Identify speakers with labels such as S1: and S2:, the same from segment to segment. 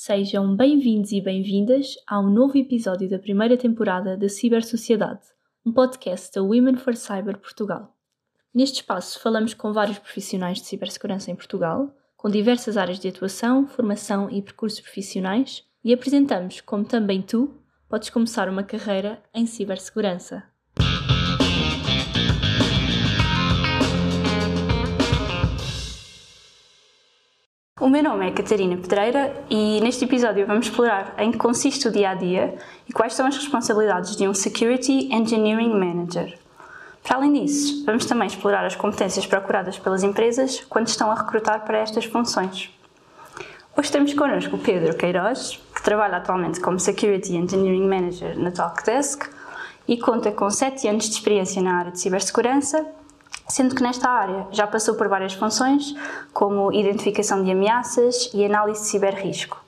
S1: Sejam bem-vindos e bem-vindas a um novo episódio da primeira temporada da Cibersociedade, um podcast da Women for Cyber Portugal. Neste espaço falamos com vários profissionais de cibersegurança em Portugal, com diversas áreas de atuação, formação e percursos profissionais, e apresentamos como também tu podes começar uma carreira em cibersegurança. O meu nome é Catarina Pedreira e neste episódio vamos explorar em que consiste o dia a dia e quais são as responsabilidades de um Security Engineering Manager. Para além disso, vamos também explorar as competências procuradas pelas empresas quando estão a recrutar para estas funções. Hoje temos connosco o Pedro Queiroz, que trabalha atualmente como Security Engineering Manager na Talkdesk e conta com 7 anos de experiência na área de cibersegurança sendo que nesta área já passou por várias funções, como identificação de ameaças e análise de ciberrisco.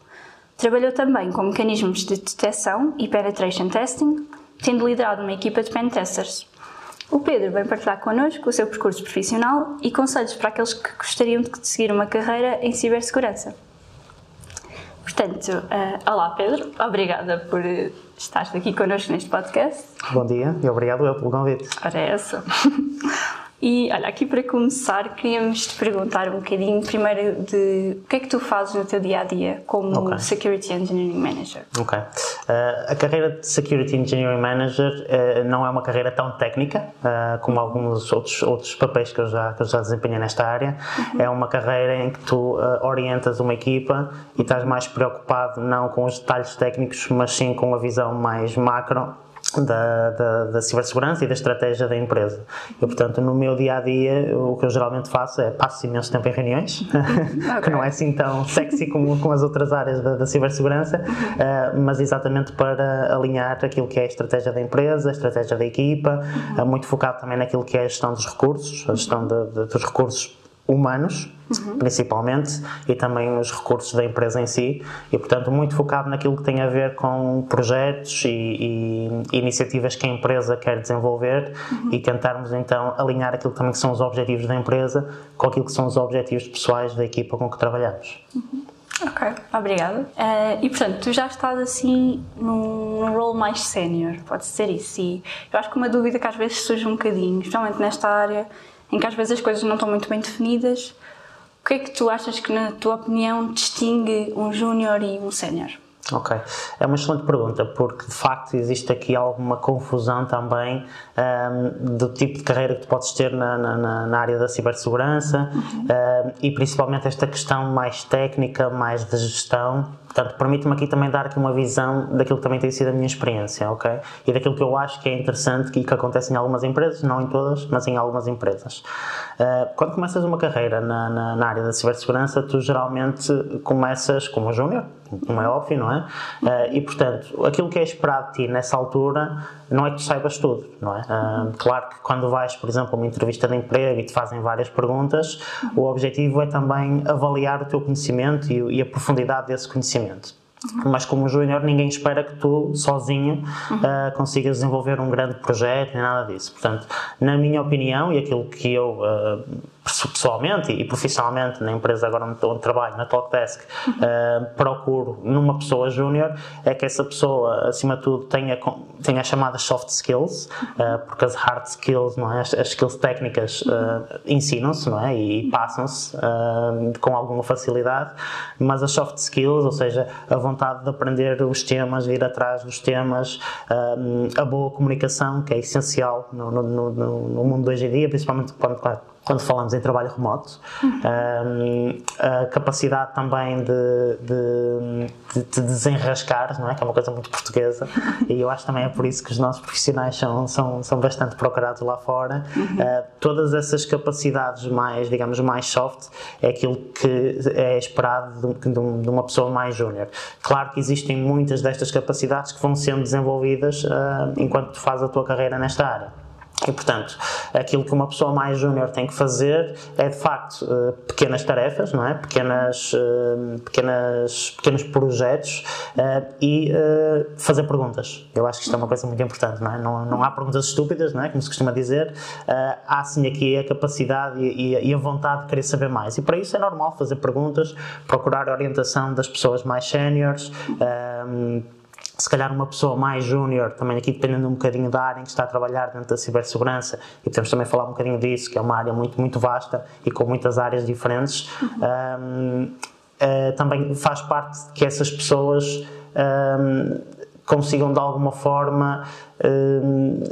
S1: Trabalhou também com mecanismos de detecção e penetration testing, tendo liderado uma equipa de pentesters. O Pedro vem partilhar connosco o seu percurso profissional e conselhos para aqueles que gostariam de seguir uma carreira em cibersegurança. Portanto, uh, olá Pedro, obrigada por estar aqui connosco neste podcast.
S2: Bom dia e obrigado eu pelo convite.
S1: Ora, é essa. E olha, aqui para começar, queríamos te perguntar um bocadinho primeiro de o que é que tu fazes no teu dia a dia como okay. Security Engineering Manager.
S2: Ok. Uh, a carreira de Security Engineering Manager uh, não é uma carreira tão técnica uh, como alguns outros, outros papéis que eu, já, que eu já desempenhei nesta área. Uhum. É uma carreira em que tu orientas uma equipa e estás mais preocupado não com os detalhes técnicos, mas sim com a visão mais macro da, da, da, cibersegurança e da estratégia da empresa. Eu, portanto, no meu dia a dia, o que eu geralmente faço é passo imenso tempo em reuniões, okay. que não é assim tão sexy como, como as outras áreas da, da cibersegurança, uh, mas exatamente para alinhar aquilo que é a estratégia da empresa, a estratégia da equipa, uh, muito focado também naquilo que é a gestão dos recursos, a gestão de, de, dos recursos humanos, uhum. principalmente, e também os recursos da empresa em si, e portanto muito focado naquilo que tem a ver com projetos e, e iniciativas que a empresa quer desenvolver uhum. e tentarmos então alinhar aquilo que também são os objetivos da empresa com aquilo que são os objetivos pessoais da equipa com que trabalhamos.
S1: Uhum. Ok, obrigada. Uh, e portanto, tu já estás assim num, num role mais sénior, pode ser isso. E eu acho que uma dúvida que às vezes surge um bocadinho, especialmente nesta área, em que às vezes as coisas não estão muito bem definidas. O que é que tu achas que, na tua opinião, distingue um júnior e um sénior?
S2: Ok, é uma excelente pergunta, porque de facto existe aqui alguma confusão também um, do tipo de carreira que tu podes ter na, na, na área da cibersegurança uhum. um, e principalmente esta questão mais técnica, mais de gestão. Portanto, permite-me aqui também dar aqui uma visão daquilo que também tem sido a minha experiência, ok? E daquilo que eu acho que é interessante e que acontece em algumas empresas, não em todas, mas em algumas empresas. Uh, quando começas uma carreira na, na, na área da cibersegurança, tu geralmente começas como júnior, como é óbvio, não é? Uh, e portanto, aquilo que é esperado de ti nessa altura não é que tu saibas tudo, não é? Uh, claro que quando vais, por exemplo, a uma entrevista de emprego e te fazem várias perguntas, o objetivo é também avaliar o teu conhecimento e, e a profundidade desse conhecimento. Uhum. Mas como júnior, ninguém espera que tu, sozinho, uhum. uh, consigas desenvolver um grande projeto nem nada disso. Portanto, na minha opinião e aquilo que eu pessoalmente e profissionalmente na empresa agora onde, trabalho, na Talkdesk, uh, procuro numa pessoa júnior é que essa pessoa, acima de tudo, tenha, tenha as chamadas soft skills, uh, porque as hard skills, não é? as, as skills técnicas uh, ensinam-se não é? e passam-se com alguma facilidade, mas as soft skills, ou seja, a vontade de aprender os temas, ir atrás dos temas, a boa comunicação, que é essencial no, no, no, no mundo de hoje em dia, principalmente quando, quando falamos em trabalho remoto, um, a capacidade também de, de, de, desenrascar, não é? que é uma coisa muito portuguesa, e eu acho também é por isso que os nossos profissionais são, são, são bastante procurados lá fora. Uh, todas essas capacidades mais, digamos, mais soft é aquilo que é esperado de, de uma pessoa mais júnior. Claro que existem muitas destas capacidades que vão sendo desenvolvidas uh, enquanto tu fazes a tua carreira nesta área. E, portanto, aquilo que uma pessoa mais júnior tem que fazer é, de facto, eh, pequenas tarefas, não é? Pequenas, eh, pequenas, pequenos projetos eh, e fazer perguntas. Eu acho que isto é uma coisa muito importante, não é? Não, não há perguntas estúpidas, não é? Como se costuma dizer. Há, sim, aqui a capacidade e a vontade de querer saber mais. E para isso é normal fazer perguntas, procurar a orientação das pessoas mais séniores se calhar uma pessoa mais júnior, também aqui dependendo um bocadinho da área em que está a trabalhar dentro da cibersegurança, e podemos também falar um bocadinho disso, que é uma área muito, muito vasta e com muitas áreas diferentes, um, uh, também faz parte que essas pessoas um, consigam de alguma forma. Um,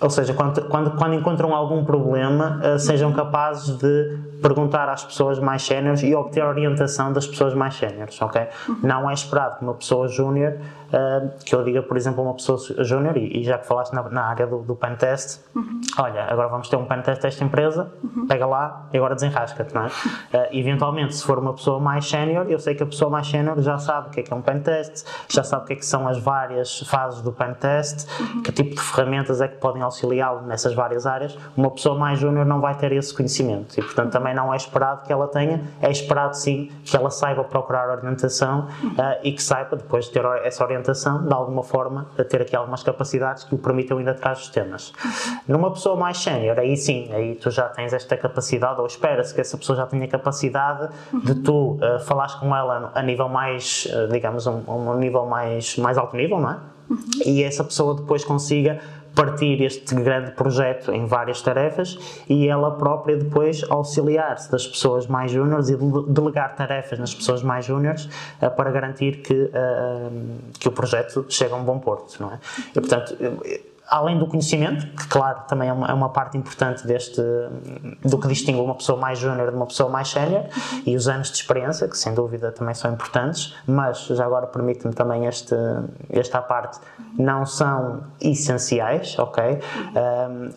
S2: ou seja, quando, quando, quando encontram algum problema, uh, sejam capazes de perguntar às pessoas mais séniores e obter orientação das pessoas mais séniores, ok? Uhum. Não é esperado que uma pessoa júnior uh, que eu diga, por exemplo, a uma pessoa júnior, e, e, já que falaste na, na área do, do pen test, uhum. olha, agora vamos ter um pen test desta empresa, uhum. pega lá e agora desenrasca-te, não é? Uh, eventualmente, se for uma pessoa mais sénior, eu sei que a pessoa mais sénior já sabe o que é que é um pen test, já sabe o que é que são as várias fases do pen test, uhum. que tipo de ferramentas é que podem auxiliá-lo nessas várias áreas. Uma pessoa mais júnior não vai ter esse conhecimento e, portanto, também não é esperado que ela tenha, é esperado sim que ela saiba procurar orientação uh, e que saiba, depois de ter essa orientação, orientação, de alguma forma, a ter aqui algumas capacidades que o permitam ir atrás dos temas. Numa pessoa mais sénior, aí sim, aí tu já tens esta capacidade, ou espera-se que essa pessoa já tenha capacidade de tu uh, falares com ela a nível mais, uh, digamos, um, um nível mais, mais alto nível, não é? Uhum. E essa pessoa depois consiga partir este grande projeto em várias tarefas e ela própria depois auxiliar-se das pessoas mais júniores e delegar tarefas nas pessoas mais júniores uh, para garantir que, uh, que o projeto chegue a um bom porto, não é? E, portanto, além do conhecimento, que claro também é uma, é uma, parte importante deste do que distingue uma pessoa mais júnior de uma pessoa mais sénior e os anos de experiência, que sem dúvida também são importantes, mas já agora permite-me também este, esta parte, não são essenciais, ok? Um,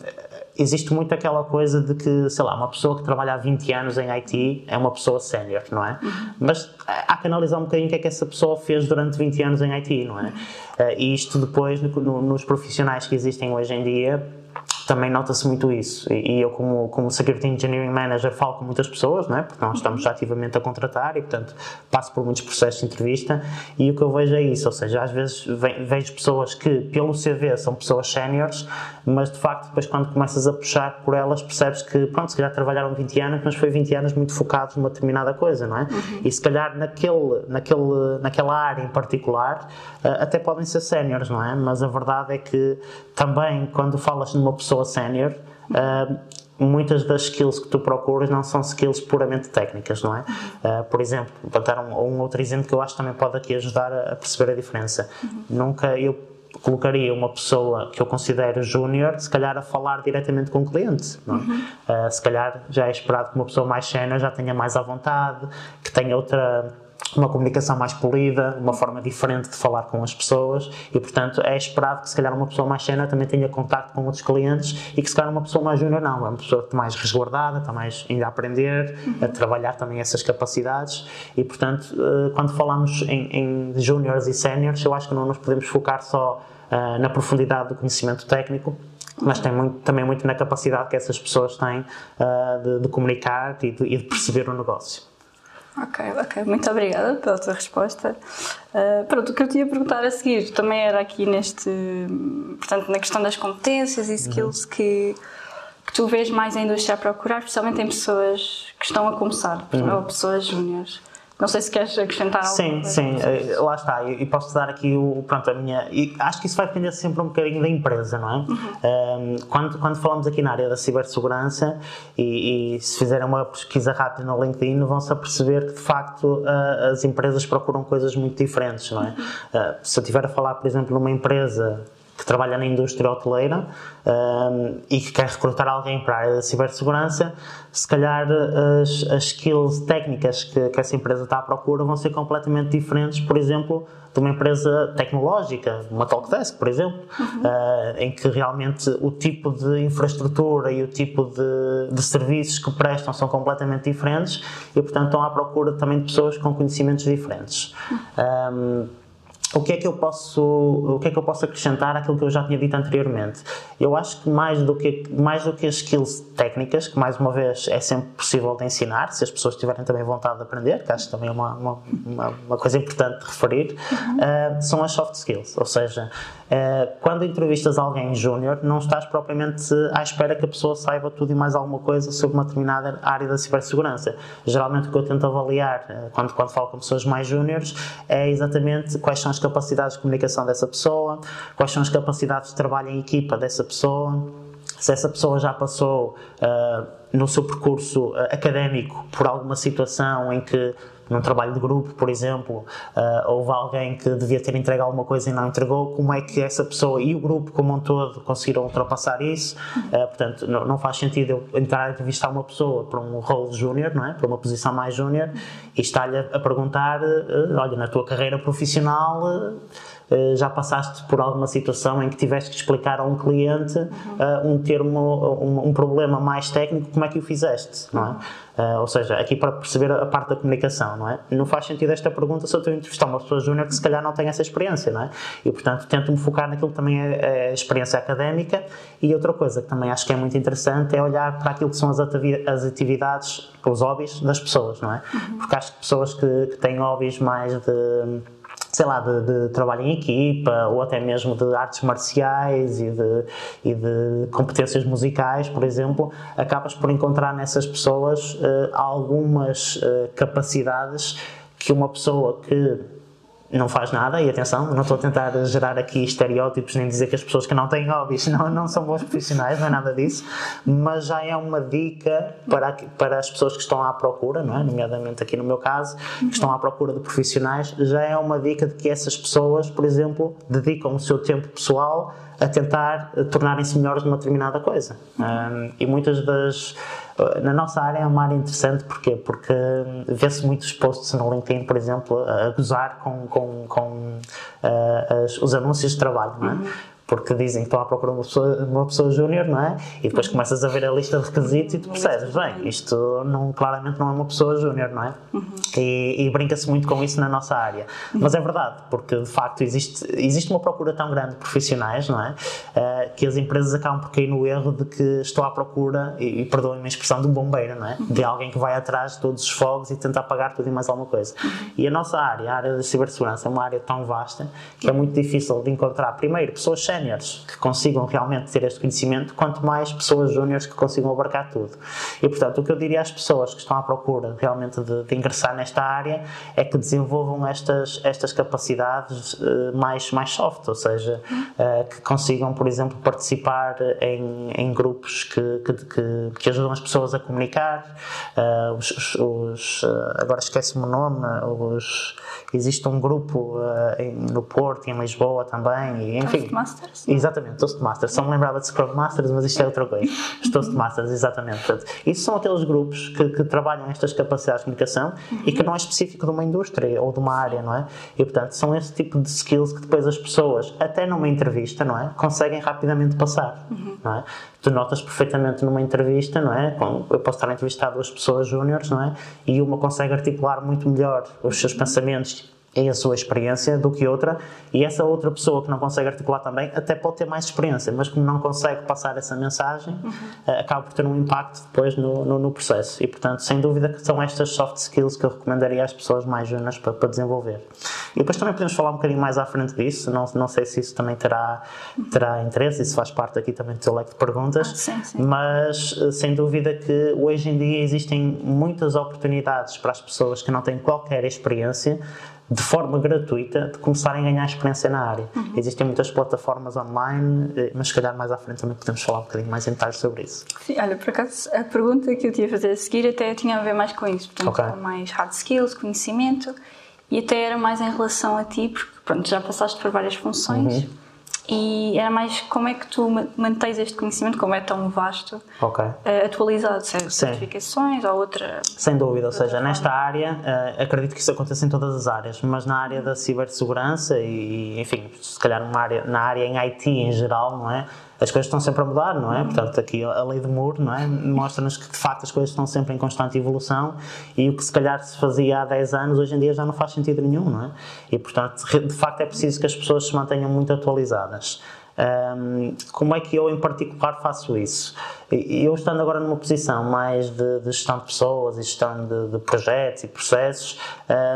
S2: existe muito aquela coisa de que, sei lá, uma pessoa que trabalha há 20 anos em IT é uma pessoa sénior, não é? Uhum. Mas há que analisar um bocadinho o que é que essa pessoa fez durante 20 anos em IT, não é? Uhum. E isto depois, no, nos profissionais que existem hoje em dia, também nota-se muito isso. E, eu, como, como Security Engineering Manager, falo com muitas pessoas, não é? porque nós estamos ativamente a contratar e, portanto, passo por muitos processos de entrevista. E o que eu vejo é isso, ou seja, às vezes vejo pessoas que, pelo CV, são pessoas séniores, mas de facto, depois, quando começas a puxar por elas, percebes que, pronto, se calhar trabalharam 20 anos, mas foi 20 anos muito focados numa determinada coisa, não é? Uhum. E se calhar naquele, naquele, naquela área em particular, eh, até podem ser séniores, não é? Mas a verdade é que também, quando falas numa pessoa pessoa sénior, uh, muitas das skills que tu procuras não são skills puramente técnicas, não é? Uh, por exemplo, para dar um, um, outro exemplo que eu acho também pode aqui ajudar a, a perceber a diferença. Uhum. Nunca eu colocaria uma pessoa que eu considero júnior, se calhar a falar diretamente com o cliente. É? Uhum. Uh, se calhar já é esperado que uma pessoa mais sénior já tenha mais à vontade, que tenha outra uma comunicação mais polida, uma forma diferente de falar com as pessoas e, portanto, é esperado que se calhar uma pessoa mais sénior também tenha contato com outros clientes e que se calhar uma pessoa mais júnior não, é uma pessoa mais resguardada, está mais ainda a aprender, a trabalhar também essas capacidades e, portanto, eh, quando falamos em, em júniores e séniores, eu acho que não nos podemos focar só uh, na profundidade do conhecimento técnico, mas tem muito, também muito na capacidade que essas pessoas têm uh, de, de, comunicar e de, e de perceber o negócio.
S1: Ok, ok. Muito obrigada pela tua resposta. Uh, pronto, o que eu tinha a perguntar a seguir também era aqui neste, portanto, na questão das competências e skills uhum. que, que tu vês mais a indústria a procurar, especialmente em pessoas que estão a começar, uhum. ou pessoas júniores. Não sei se queres acrescentar algo.
S2: Sim, sim, eh, lá está. E posso dar aqui o, pronto, a minha. E acho que isso vai depender sempre um bocadinho da empresa, não é? Uhum. Um, quando, quando falamos aqui na área da cibersegurança e, e, se fizerem uma pesquisa rápida no LinkedIn, vão-se a perceber que de facto as empresas procuram coisas muito diferentes, não é? Uhum. Uh, se eu estiver a falar, por exemplo, numa empresa que trabalha na indústria hoteleira um, e que quer recrutar alguém para a área da cibersegurança, se calhar as, as skills técnicas que, que, essa empresa está à procura vão ser completamente diferentes, por exemplo, de uma empresa tecnológica, uma Talkdesk, por exemplo, uhum. uh, em que realmente o tipo de infraestrutura e o tipo de, de serviços que prestam são completamente diferentes e, portanto, estão à procura também de pessoas com conhecimentos diferentes. Uhum. Um, o que é que eu posso o que é que eu posso acrescentar àquilo que eu já tinha dito anteriormente eu acho que mais do que mais do que as skills técnicas que mais uma vez é sempre possível de ensinar se as pessoas tiverem também vontade de aprender que acho que também é uma, uma, uma, uma coisa importante de referir uhum. uh, são as soft skills ou seja quando entrevistas alguém júnior não estás propriamente à espera que a pessoa saiba tudo e mais alguma coisa sobre uma determinada área da cibersegurança. Geralmente o que eu tento avaliar uh, quando, quando falo com pessoas mais júniores é exatamente quais são as capacidades de comunicação dessa pessoa, quais são as capacidades de trabalho em equipa dessa pessoa, se essa pessoa já passou uh, no seu percurso académico por alguma situação em que num trabalho de grupo, por exemplo, uh, houve alguém que devia ter entregue alguma coisa e não entregou, como é que essa pessoa e o grupo como um todo conseguiram ultrapassar isso? Uh, portanto, não, não, faz sentido eu entrar a entrevistar uma pessoa para um rol júnior, não é? Para uma posição mais júnior e estar-lhe a, perguntar, uh, olha, na tua carreira profissional já passaste por alguma situação em que tiveste que explicar a um cliente uh, um termo, um, um, problema mais técnico, como é que o fizeste, não é? Uh, ou seja, aqui para perceber a parte da comunicação, não é? Não faz sentido esta pergunta se eu estou a entrevistar uma pessoa júnior que se calhar não tem essa experiência, não é? E portanto tento-me focar naquilo que também é, é a experiência académica e outra coisa que também acho que é muito interessante é olhar para aquilo que são as atividades, os hobbies das pessoas, não é? Porque acho que pessoas que, que têm hobbies mais de sei lá, de, de, trabalho em equipa ou até mesmo de artes marciais e de, e de competências musicais, por exemplo, acabas por encontrar nessas pessoas uh, algumas uh, capacidades que uma pessoa que não faz nada, e atenção, não estou a tentar gerar aqui estereótipos nem dizer que as pessoas que não têm hobbies não, não são bons profissionais, não é nada disso, mas já é uma dica para, para as pessoas que estão à procura, não é? nomeadamente aqui no meu caso, que estão à procura de profissionais, já é uma dica de que essas pessoas, por exemplo, dedicam o seu tempo pessoal a tentar tornarem-se melhores numa determinada coisa. E muitas das na nossa área é uma área interessante porquê? porque vê-se muitos posts no LinkedIn, por exemplo, a gozar com, com, com uh, as, os anúncios de trabalho, não é? Uhum porque dizem que estão à procura de uma pessoa, uma pessoa júnior, não é? E depois começas a ver a lista de requisitos e tu percebes, bem, isto não, claramente não é uma pessoa júnior, não é? Uhum. E, e brinca-se muito com isso na nossa área. Uhum. Mas é verdade, porque de facto existe, existe uma procura tão grande de profissionais, não é? Uh, que as empresas acabam por cair no erro de que estou à procura, e, e perdoem-me a expressão, de um bombeiro, não é? Uhum. De alguém que vai atrás de todos os fogos e tenta apagar tudo e mais alguma coisa. Uhum. E a nossa área, a área da cibersegurança, é uma área tão vasta que é muito difícil de encontrar, primeiro, pessoas séniores que consigam realmente ter este conhecimento, quanto mais pessoas júniores que consigam abarcar tudo. E, portanto, o que eu diria às pessoas que estão à procura realmente de, de ingressar nesta área é que desenvolvam estas, estas capacidades uh, mais, mais soft, ou seja, uh, que consigam, por exemplo, participar em, em grupos que, que, que, que ajudam as pessoas a comunicar. Uh, os, os agora esquece-me o nome, os, existe um grupo no Porto, em Lisboa também, e, enfim.
S1: Toastmasters?
S2: Exatamente, Toastmasters. Só me lembrava de Scrum Masters, mas isto é outra coisa. Os Toastmasters, exatamente. Portanto, isso são aqueles grupos que, que trabalham estas capacidades de comunicação uhum. e que não é específico de uma indústria ou de uma área, não é? E, portanto, são esse tipo de skills que depois as pessoas, até numa entrevista, não é? Conseguem rapidamente passar, uhum. não é? Tu notas perfeitamente numa entrevista, não é? Eu posso estar a entrevistar duas pessoas júniores, não é? E uma consegue articular muito melhor os seus pensamentos é a sua experiência do que outra, e essa outra pessoa que não consegue articular também até pode ter mais experiência, mas como não consegue passar essa mensagem, uhum. acaba por ter um impacto depois no, no, no, processo. E, portanto, sem dúvida que são estas soft skills que eu recomendaria às pessoas mais jovens para, para desenvolver. E depois também podemos falar um bocadinho mais à frente disso, não, não sei se isso também terá, terá interesse, isso faz parte aqui também do seu leque de perguntas, ah,
S1: sim, sim.
S2: mas eh, sem dúvida que hoje em dia existem muitas oportunidades para as pessoas que não têm qualquer experiência de forma gratuita de começarem a ganhar experiência na área. Uhum. Existem muitas plataformas online, eh, mas se calhar mais à frente também podemos falar um bocadinho mais em detalhes sobre isso.
S1: Sim, olha, por acaso a pergunta que eu tinha a fazer a seguir até tinha a ver mais com isso, portanto, okay. com mais hard skills, conhecimento, e até era mais em relação a ti, porque pronto, já passaste por várias funções. Uhum e era mais como é que tu mantens este conhecimento, como é tão vasto,
S2: okay.
S1: uh, atualizado, seja certificações ou outra.
S2: Sem dúvida, ou seja, nesta área, uh, acredito que isso aconteça em todas as áreas, mas na área da cibersegurança e, enfim, se calhar numa área, na área em IT em geral, não é? As coisas estão sempre a mudar, não é? Portanto, aqui a lei do muro, não é? Mostra-nos que de facto as coisas estão sempre em constante evolução e o que se calhar se fazia há 10 anos, hoje em dia já não faz sentido nenhum, não é? E portanto, de facto é preciso que as pessoas se mantenham muito atualizadas. Um, como é que eu, em particular, faço isso? Eu, estando agora numa posição mais de, de gestão de pessoas e gestão de, de projetos e processos,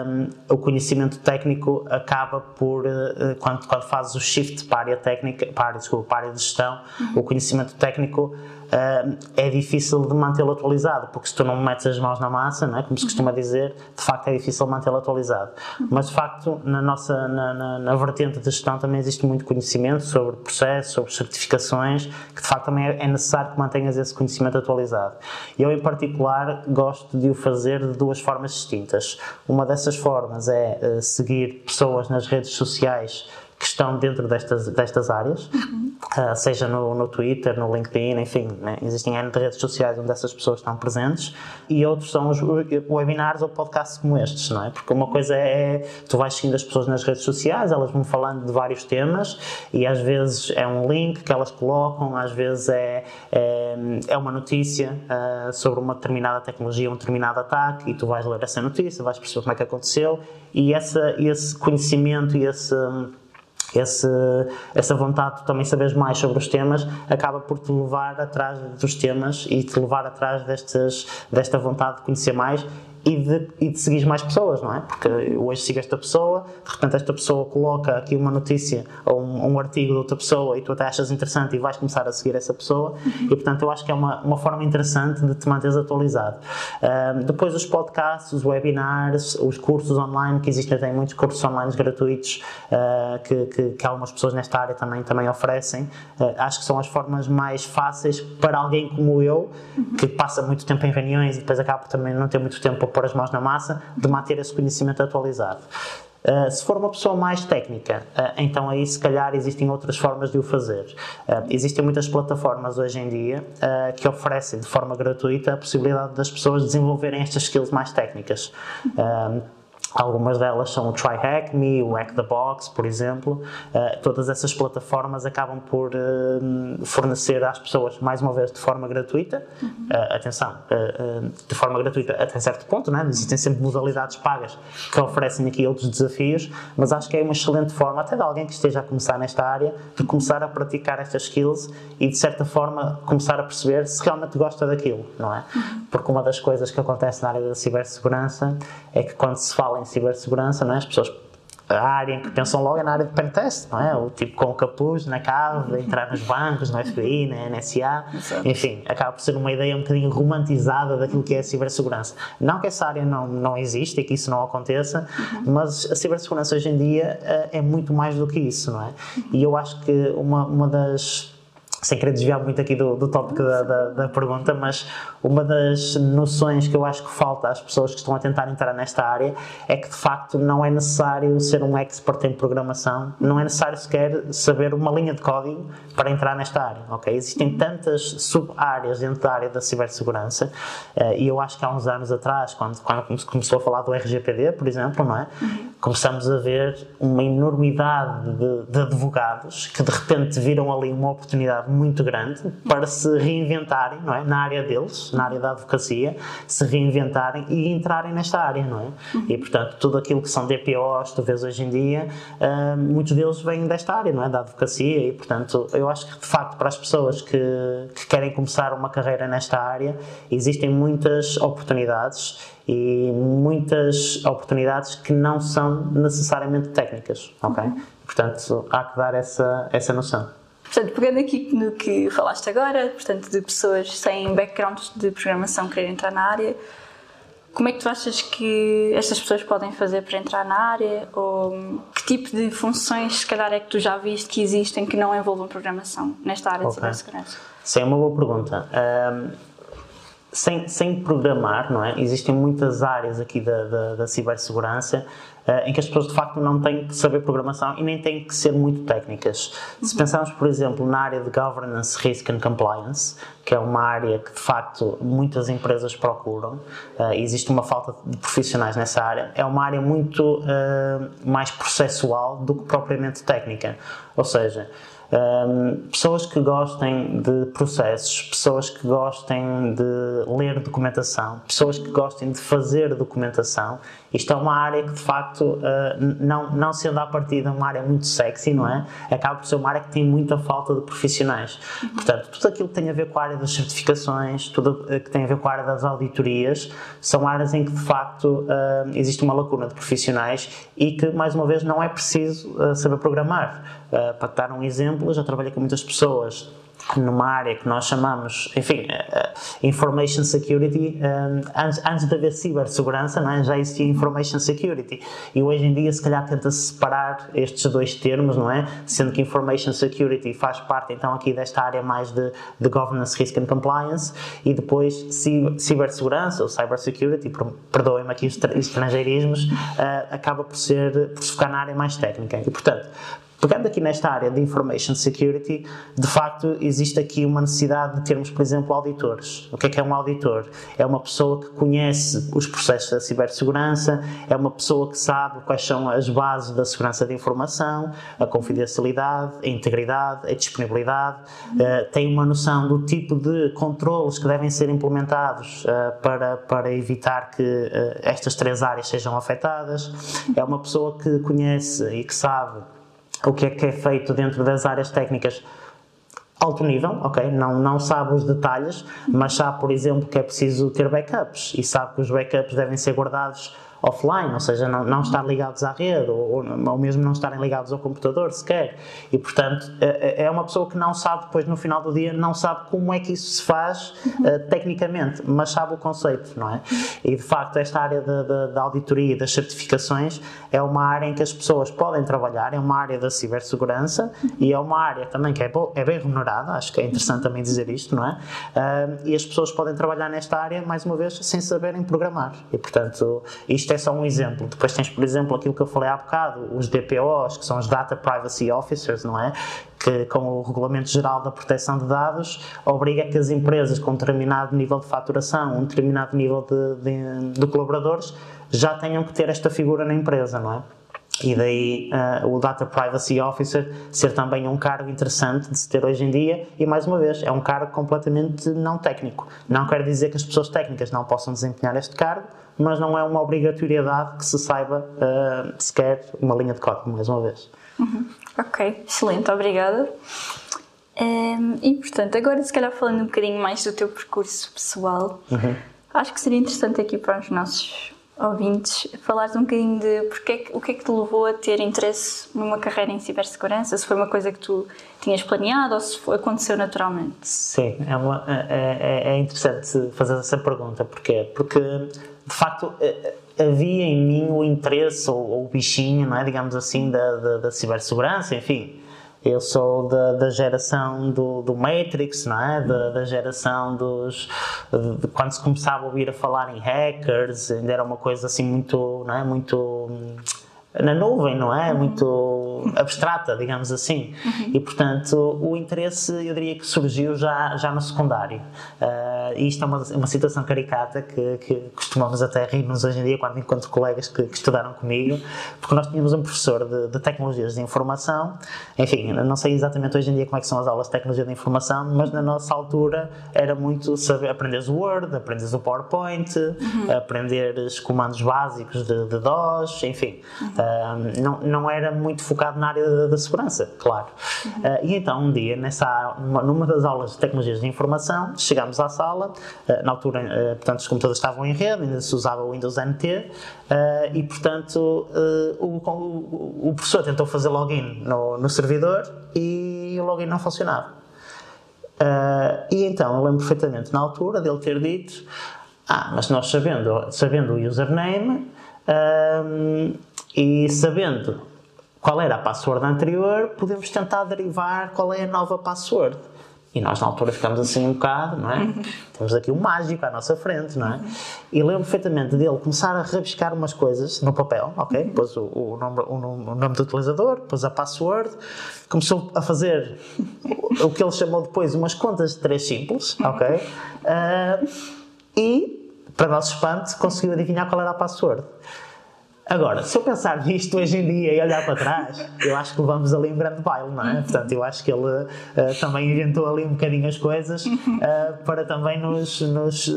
S2: um, o conhecimento técnico acaba por, uh, quando, quando fazes o shift para a área técnica, para desculpa, para a área de gestão, uhum. o conhecimento técnico uh, é difícil de mantê-lo atualizado, porque se tu não metes as mãos na massa, não é? como se costuma dizer, de facto é difícil mantê-lo atualizado. Mas de facto, na nossa na, na, na, vertente de gestão também existe muito conhecimento sobre processos, sobre certificações, que de facto também é, é necessário que mantenhas esse conhecimento atualizado. Eu, em particular, gosto de o fazer de duas formas distintas. Uma dessas formas é uh, seguir pessoas nas redes sociais que estão dentro destas, destas áreas, uhum. uh, seja no, no Twitter, no LinkedIn, enfim, né? existem N redes sociais onde essas pessoas estão presentes e outros são os webinars ou podcasts como estes, não é? Porque uma coisa é, tu vais seguindo as pessoas nas redes sociais, elas vão falando de vários temas e às vezes é um link que elas colocam, às vezes é, é, é uma notícia uh, sobre uma determinada tecnologia, um determinado ataque e tu vais ler essa notícia, vais perceber como é que aconteceu e essa, esse conhecimento e esse esse, essa vontade de também saberes mais sobre os temas acaba por te levar atrás dos temas e te levar atrás destes, desta vontade de conhecer mais e de, e de seguir mais pessoas, não é? Porque hoje sigo esta pessoa, de repente esta pessoa coloca aqui uma notícia ou um, um artigo de outra pessoa e tu até achas interessante e vais começar a seguir essa pessoa uhum. e portanto eu acho que é uma, uma forma interessante de te manteres atualizado. Um, depois os podcasts, os webinars, os cursos online que existem, tem muitos cursos online gratuitos uh, que, que, que, algumas pessoas nesta área também, também oferecem. Uh, acho que são as formas mais fáceis para alguém como eu, que passa muito tempo em reuniões e depois acaba também não ter muito tempo pôr as mãos na massa, de manter esse conhecimento atualizado. Uh, se for uma pessoa mais técnica, uh, então aí se calhar existem outras formas de o fazer. Uh, existem muitas plataformas hoje em dia que oferecem de forma gratuita a possibilidade das pessoas desenvolverem estas skills mais técnicas. Algumas delas são o Try Hack Me, o Hack the Box, por exemplo. Uh, todas essas plataformas acabam por uh, fornecer às pessoas, mais uma vez, de forma gratuita. Uhum. Uh, atenção, de forma gratuita até certo ponto, né? existem sempre modalidades pagas que oferecem aqui outros desafios, mas acho que é uma excelente forma, até de alguém que esteja a começar nesta área, de começar a praticar estas skills e, de certa forma, começar a perceber se realmente gosta daquilo, não é? Uhum. Porque uma das coisas que acontece na área da cibersegurança é que quando se fala em cibersegurança, não é? as pessoas a área em que pensam logo é na área de pentest, não é? O tipo com o capuz na cave, entrar nos bancos, no FBI, na NSA, Exato. enfim, acaba por ser uma ideia um bocadinho romantizada daquilo que é a cibersegurança. Não que essa área não, não existe e que isso não aconteça, mas a cibersegurança hoje em dia eh, é muito mais do que isso, não é? E eu acho que uma, uma das sem querer desviar muito aqui do, do tópico da, da, da, pergunta, mas uma das noções que eu acho que falta às pessoas que estão a tentar entrar nesta área é que de facto não é necessário ser um expert em programação, não é necessário sequer saber uma linha de código para entrar nesta área, ok? Existem tantas sub-áreas dentro da área da cibersegurança uh, e eu acho que há uns anos atrás, quando, quando começou a falar do RGPD, por exemplo, não é? Começamos a ver uma enormidade de, de advogados que de repente viram ali uma oportunidade muito grande para se reinventarem, não é? Na área deles, na área da advocacia, se reinventarem e entrarem nesta área, não é? E portanto, tudo aquilo que são DPOs, tu vês hoje em dia, uh, muitos deles vêm desta área, não é? Da advocacia e portanto, eu acho que de facto para as pessoas que, que querem começar uma carreira nesta área, existem muitas oportunidades e muitas oportunidades que não são necessariamente técnicas, ok? Portanto, há que dar essa, essa noção.
S1: Portanto, pegando aqui no que falaste agora, portanto, de pessoas sem backgrounds de programação quererem entrar na área, como é que tu achas que estas pessoas podem fazer para entrar na área? Ou que tipo de funções, se calhar, é que tu já viste que existem que não envolvam programação nesta área okay. de cibersegurança?
S2: Sim, é uma boa pergunta. Um, sem, sem programar, não é? Existem muitas áreas aqui da, da, da cibersegurança uh, em que as pessoas de facto não têm que saber programação e nem têm que ser muito técnicas. Se uhum. pensarmos, por exemplo, na área de Governance, Risk and Compliance, que é uma área que de facto muitas empresas procuram, uh, existe uma falta de profissionais nessa área, é uma área muito uh, mais processual do que propriamente técnica. Ou seja, Um, pessoas que gostem de processos, pessoas que gostem de ler documentação, pessoas que gostem de fazer documentação. Isto é uma área que, de facto, uh, não, não sendo à partida uma área muito sexy, não é? Acaba por ser uma área que tem muita falta de profissionais. Uhum. Portanto, tudo aquilo que tem a ver com a área das certificações, tudo que tem a ver com a área das auditorias, são áreas em que, de facto, uh, existe uma lacuna de profissionais e que, mais uma vez, não é preciso uh, saber programar. para dar um exemplo, já trabalhei com muitas pessoas numa área que nós chamamos, enfim, uh, Information Security, um, antes, antes de haver cibersegurança, é? já existia Information Security. E hoje em dia, se calhar, tenta-se separar estes dois termos, não é? Sendo que Information Security faz parte, então, aqui desta área mais de, de Governance, Risk and Compliance, e depois cibersegurança, ou Cybersecurity, perdoem-me aqui os estrangeirismos, uh, acaba por ser, por se focar na área mais técnica. E, portanto, Pegando aqui nesta área de Information Security, de facto existe aqui uma necessidade de termos, por exemplo, auditores. O que é que é um auditor? É uma pessoa que conhece os processos da cibersegurança, é uma pessoa que sabe quais são as bases da segurança da informação, a confidencialidade, a integridade, a disponibilidade, uh, tem uma noção do tipo de controles que devem ser implementados uh, para, para evitar que uh, estas três áreas sejam afetadas, é uma pessoa que conhece e que sabe o que é que é feito dentro das áreas técnicas alto nível, ok? Não, não sabe os detalhes, mas sabe, por exemplo, que é preciso ter backups e sabe que os backups devem ser guardados offline, ou seja, não, não estar ligados à rede ou, ou mesmo não estarem ligados ao computador sequer. E, portanto, é, é, é uma pessoa que não sabe, depois no final do dia, não sabe como é que isso se faz uh, tecnicamente, mas sabe o conceito, não é? E, de facto, esta área da auditoria e das certificações é uma área em que as pessoas podem trabalhar, é uma área da cibersegurança e é uma área também que é, é bem remunerada, acho que é interessante também dizer isto, não é? Uh, e as pessoas podem trabalhar nesta área, mais uma vez, sem saberem programar. E, portanto, isto isto é só um exemplo. Depois tens, por exemplo, aquilo que eu falei há bocado, os DPOs, que são os Data Privacy Officers, não é? Que, com o Regulamento Geral da Proteção de Dados, obriga que as empresas com um determinado nível de faturação, um determinado nível de, de, de colaboradores, já tenham que ter esta figura na empresa, não é? E daí uh, o Data Privacy Officer ser também um cargo interessante de se ter hoje em dia, e mais uma vez, é um cargo completamente não técnico. Não quer dizer que as pessoas técnicas não possam desempenhar este cargo, mas não é uma obrigatoriedade que se saiba uh, sequer uma linha de código, mais uma vez.
S1: Uhum. Ok, excelente, obrigada. Um, ehm, e portanto, agora se calhar falando um bocadinho mais do teu percurso pessoal, uhum. acho que seria interessante aqui para os nossos ouvintes falares um bocadinho de porque o que é que te levou a ter interesse numa carreira em cibersegurança, se foi uma coisa que tu tinhas planeado ou se aconteceu naturalmente?
S2: Sim, é, uma, é, é, é interessante fazer essa pergunta, porquê? Porque de facto eh, havia em mim o interesse ou, o bichinho, não é, digamos assim, da, da, da cibersegurança, enfim. Eu sou da, da geração do, do, Matrix, não é? Da, da geração dos. De, quando se começava a ouvir a falar em hackers, ainda era uma coisa assim muito. Não é? Muito na nuvem, não é? Muito abstrata, digamos assim. Uhum. E, portanto, o interesse, eu diria que surgiu já, já no secundário. Uh, e isto é uma, uma situação caricata que, que costumamos até rir-nos hoje em dia quando encontro colegas que, que, estudaram comigo, porque nós tínhamos um professor de, de, tecnologias de informação, enfim, não sei exatamente hoje em dia como é que são as aulas de tecnologia de informação, mas na nossa altura era muito saber, aprender o Word, aprender o PowerPoint, uhum. aprender os comandos básicos de, de DOS, enfim. Uhum não, não era muito focado na área da, da segurança, claro. Uhum. Uh, e então, um dia, nessa, numa, numa, das aulas de tecnologias de informação, chegámos à sala, uh, na altura, uh, portanto, os computadores estavam em rede, ainda se usava o Windows NT, e, portanto, o, o, o, professor tentou fazer login no, no servidor e o login não funcionava. e então, eu lembro perfeitamente, na altura, dele ter dito ah, mas nós sabendo, sabendo o username, um, e sabendo qual era a password anterior, podemos tentar derivar qual é a nova password. E nós, na altura, ficamos assim um bocado, não é? Uhum. Temos aqui um mágico à nossa frente, não é? Uhum. E lembro perfeitamente dele começar a rabiscar umas coisas no papel, ok? Uhum. Pôs o, o, nome, o, o, nome, do utilizador, pôs a password, começou a fazer o que ele chamou depois umas contas de três simples, ok? Uh, e, para nosso espanto, conseguiu adivinhar qual era a password. Agora, se eu pensar nisto hoje em dia e olhar para trás, eu acho que levamos ali um grande baile, não é? Portanto, eu acho que ele uh, também inventou ali um bocadinho as coisas uh, para também nos, nos uh,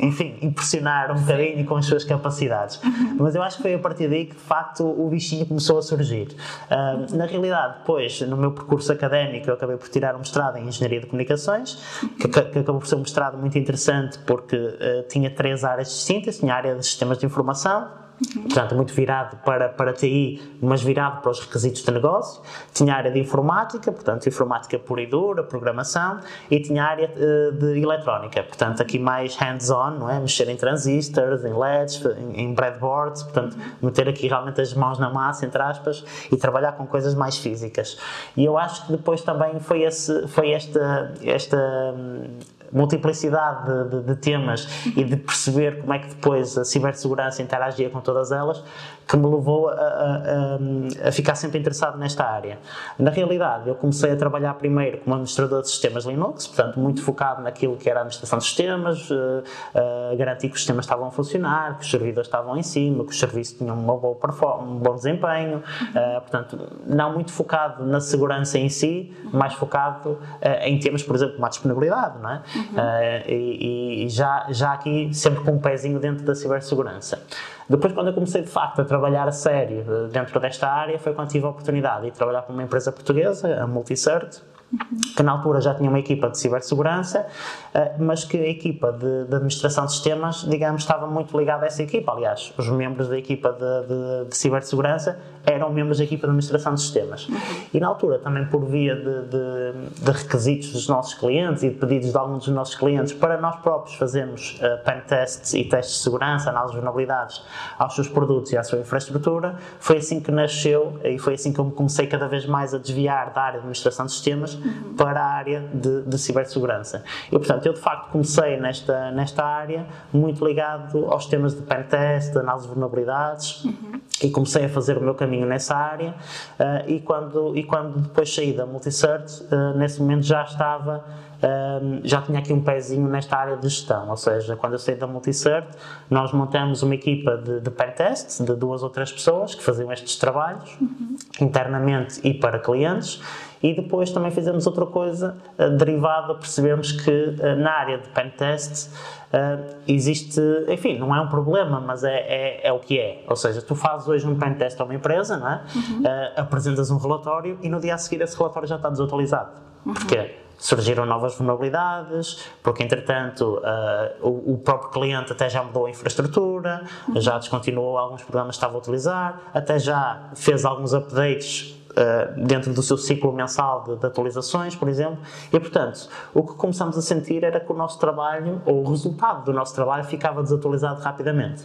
S2: enfim, impressionar um bocadinho com as suas capacidades. Mas eu acho que foi a partir daí que, de facto, o bichinho começou a surgir. na realidade, depois, no meu percurso académico, eu acabei por tirar um mestrado em Engenharia de Comunicações, que, que acabou por ser um mestrado muito interessante porque tinha três áreas distintas. Tinha a área de sistemas de informação, Uhum. Portanto, muito virado para, para TI, mas virado para os requisitos de negócio. Tinha a área de informática, portanto, informática pura e dura, programação, e tinha a área uh, de eletrónica, portanto, aqui mais hands-on, não é? Mexer em transistors, em LEDs, em, em breadboards, portanto, meter aqui realmente as mãos na massa, entre aspas, e trabalhar com coisas mais físicas. E eu acho que depois também foi, esse, foi esta, esta hum, multiplicidade de, de, de, temas e de perceber como é que depois a cibersegurança interagia com todas elas, que me levou a, a, a, ficar sempre interessado nesta área. Na realidade, eu comecei a trabalhar primeiro como administrador de sistemas Linux, portanto, muito focado naquilo que era a administração de sistemas, uh, uh, garantir que os sistemas estavam a funcionar, que os servidores estavam em cima, que os serviços tinham uma boa um bom desempenho, uh, portanto, não muito focado na segurança em si, mais focado em temas, por exemplo, como a disponibilidade, não é? Uhum. E, e já, já aqui sempre com um pezinho dentro da cibersegurança. Depois, quando eu comecei de facto a trabalhar a sério eh, dentro desta área, foi quando tive a oportunidade de trabalhar para uma empresa portuguesa, a Multicert, que na altura já tinha uma equipa de cibersegurança, eh, mas que a equipa de, de, administração de sistemas, digamos, estava muito ligada a essa equipa. Aliás, os membros da equipa de, de, de cibersegurança eram membros da equipa de administração de sistemas. E na altura, também por via de, requisitos dos nossos clientes e de pedidos de alguns dos nossos clientes, para nós próprios fazermos uh, pen tests e testes de segurança, análise de vulnerabilidades aos seus produtos e à sua infraestrutura, foi assim que nasceu e foi assim que eu me comecei cada vez mais a desviar da área de administração de sistemas para a área de, de cibersegurança. E, portanto, eu de facto comecei nesta, nesta área muito ligado aos temas de pentest, de análise de vulnerabilidades uhum. E comecei a fazer o meu caminho nessa área uh, e, quando, e quando depois saí da Multicert, uh, nesse momento já estava um, já tinha aqui um pezinho nesta área de gestão, ou seja, quando eu saí da Multicert, nós montamos uma equipa de, de pentest de duas ou três pessoas que faziam estes trabalhos uhum. internamente e para clientes e depois também fizemos outra coisa uh, derivada, percebemos que uh, na área de pentest uh, existe, enfim, não é um problema, mas é, é, é, o que é. Ou seja, tu fazes hoje um pentest a uma empresa, não é? Uhum. Uh, apresentas um relatório e no dia a seguir esse relatório já está desatualizado. Uhum. Porquê? surgiram novas vulnerabilidades, porque entretanto uh, o, o, próprio cliente até já mudou a infraestrutura, uhum. já descontinuou alguns programas que estava a utilizar, até já fez alguns updates uh, dentro do seu ciclo mensal de, de, atualizações, por exemplo, e portanto o que começamos a sentir era que o nosso trabalho, ou o resultado do nosso trabalho, ficava desatualizado rapidamente.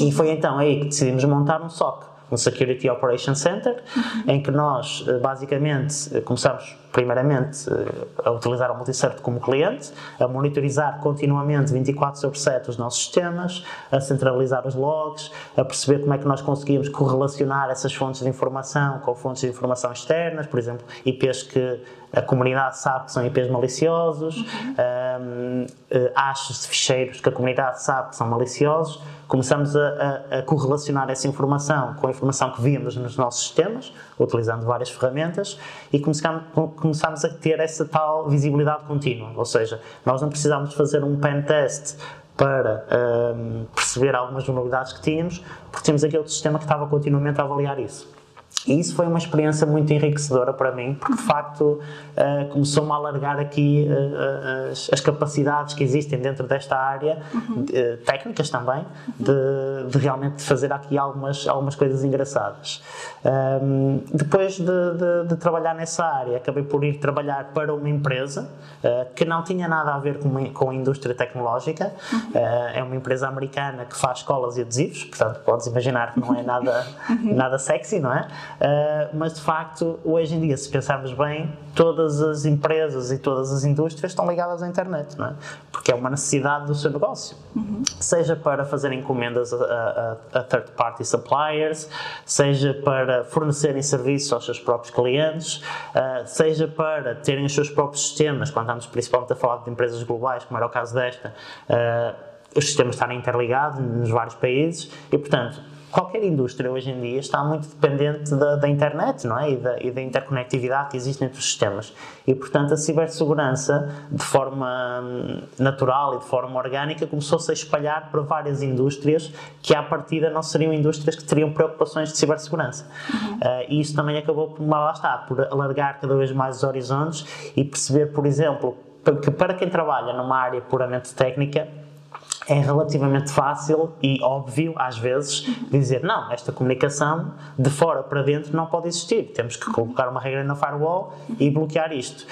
S2: E foi então aí que decidimos montar um SOC um Security Operations Center, uhum. em que nós eh, basicamente eh, começamos primeiramente eh, a utilizar o Multicert como cliente, a monitorizar continuamente 24 sobre 7 os nossos sistemas, a centralizar os logs, a perceber como é que nós conseguimos correlacionar essas fontes de informação com fontes de informação externas, por exemplo, IPs que a comunidade sabe que são IPs maliciosos, uhum. um, hashes de ficheiros que a comunidade sabe que são maliciosos começamos a, a, a, correlacionar essa informação com a informação que víamos nos nossos sistemas, utilizando várias ferramentas, e começamos, começamos a ter essa tal visibilidade contínua. Ou seja, nós não precisamos fazer um pen test para um, perceber algumas vulnerabilidades que tínhamos, porque tínhamos aquele sistema que estava continuamente a avaliar isso. E isso foi uma experiência muito enriquecedora para mim, porque de facto uh, começou-me a alargar aqui uh, as, as, capacidades que existem dentro desta área, uhum. de, técnicas também, de, de, realmente fazer aqui algumas, algumas coisas engraçadas. Um, depois de, de, de, trabalhar nessa área, acabei por ir trabalhar para uma empresa uh, que não tinha nada a ver com, com a indústria tecnológica, uhum. é uma empresa americana que faz colas e adesivos, portanto podes imaginar que não é nada, uhum. nada sexy, não é? Uh, mas de facto, hoje em dia, se pensarmos bem, todas as empresas e todas as indústrias estão ligadas à internet, não é? porque é uma necessidade do seu negócio. Uhum. Seja para fazer encomendas a, a, a third-party suppliers, seja para fornecerem serviços aos seus próprios clientes, uh, seja para terem os seus próprios sistemas, quando estamos principalmente a falar de empresas globais, como era o caso desta. Uh, os sistemas estarem interligados nos vários países e, portanto, qualquer indústria hoje em dia está muito dependente da, da internet, não é? E da, e da, interconectividade que existe entre os sistemas. E, portanto, a cibersegurança, de forma hum, natural e de forma orgânica, começou-se a espalhar para várias indústrias que, à partida, não seriam indústrias que teriam preocupações de cibersegurança. Uhum. Uh, e isso também acabou por, lá está, por alargar cada vez mais os horizontes e perceber, por exemplo, que para quem trabalha numa área puramente técnica, é relativamente fácil e óbvio, às vezes, dizer não, esta comunicação de fora para dentro não pode existir. Temos que colocar uma regra na firewall e bloquear isto.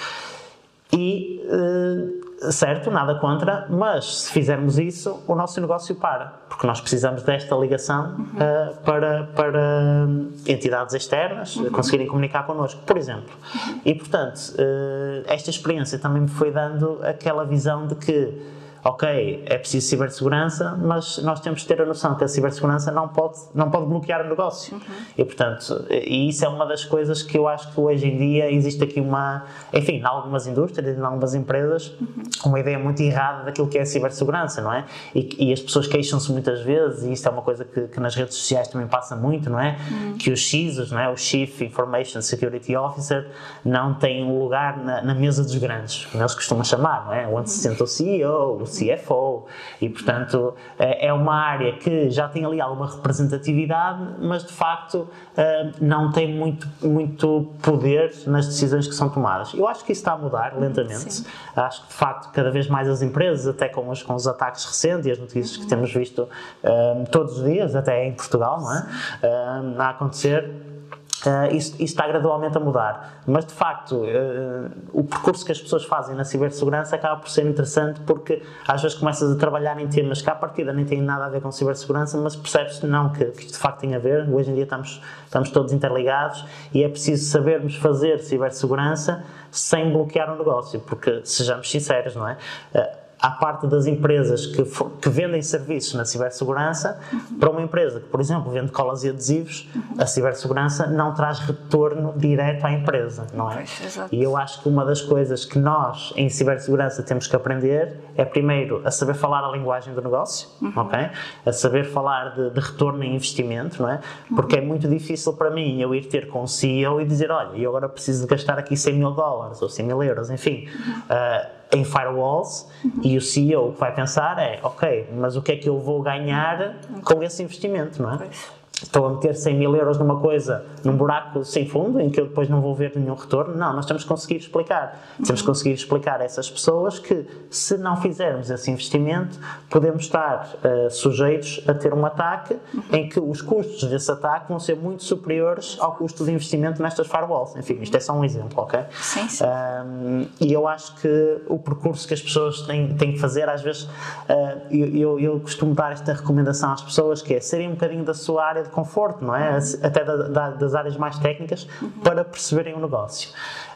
S2: E, uh, certo, nada contra, mas se fizermos isso, o nosso negócio para, porque nós precisamos desta ligação uh, para, para entidades externas conseguirem comunicar connosco, por exemplo. E, portanto, uh, esta experiência também me foi dando aquela visão de que ok, é preciso cibersegurança, mas nós temos que ter a noção que a cibersegurança não pode, não pode bloquear o negócio. Uhum. E, portanto, e isso é uma das coisas que eu acho que hoje em dia existe aqui uma, enfim, em algumas indústrias, em algumas empresas, uhum. uma ideia muito errada daquilo que é a cibersegurança, não é? E, e as pessoas queixam-se muitas vezes, e isto é uma coisa que, que, nas redes sociais também passa muito, não é? Uhum. Que os CISOs, não é? O Chief Information Security Officer, não tem um lugar na, na mesa dos grandes, como eles costumam chamar, não é? Onde se senta o CEO, CFO, e portanto eh, é uma área que já tem ali alguma representatividade, mas de facto eh, não tem muito, muito poder nas decisões que são tomadas. Eu acho que isso está a mudar lentamente. Sim. Acho que de facto cada vez mais as empresas, até com os, com os ataques recentes e as notícias que temos visto eh, todos os dias, até em Portugal, não é? A acontecer Uh, isso, isso, está gradualmente a mudar. Mas, de facto, uh, o percurso que as pessoas fazem na cibersegurança acaba por ser interessante porque às vezes começas a trabalhar em temas que à partida nem têm nada a ver com cibersegurança, mas percebes não que, de facto tem a ver. Hoje em dia estamos, estamos todos interligados e é preciso sabermos fazer cibersegurança sem bloquear o negócio, porque sejamos sinceros, não é? Uh, à parte das empresas que, que vendem serviços na cibersegurança, uhum. para uma empresa que, por exemplo, vende colas e adesivos, uhum. a cibersegurança não traz retorno direto à empresa, não é? Pois, e eu acho que uma das coisas que nós, em cibersegurança, temos que aprender é, primeiro, a saber falar a linguagem do negócio, uhum. ok? A saber falar de, de, retorno em investimento, não é? Porque é muito difícil para mim eu ir ter com o CEO e dizer, olha, eu agora preciso de gastar aqui 100 mil dólares ou 100 mil euros, enfim. Uh, em firewalls uhum. e o CEO que vai pensar é, ok, mas o que é que eu vou ganhar com esse investimento, não é? Pois estou a meter 100 mil euros numa coisa, num buraco sem fundo, em que eu depois não vou ver nenhum retorno. Não, nós temos que conseguir explicar. Temos que conseguir explicar a essas pessoas que, se não fizermos esse investimento, podemos estar uh, sujeitos a ter um ataque em que os custos desse ataque vão ser muito superiores ao custo de investimento nestas firewalls. Enfim, isto é só um exemplo, ok?
S1: Sim, sim.
S2: Um, e eu acho que o percurso que as pessoas têm, têm que fazer, às vezes, uh, eu, eu, eu costumo dar esta recomendação às pessoas, que é serem um bocadinho da sua área de conforto, não é? Até da, da, das áreas mais técnicas para perceberem o negócio.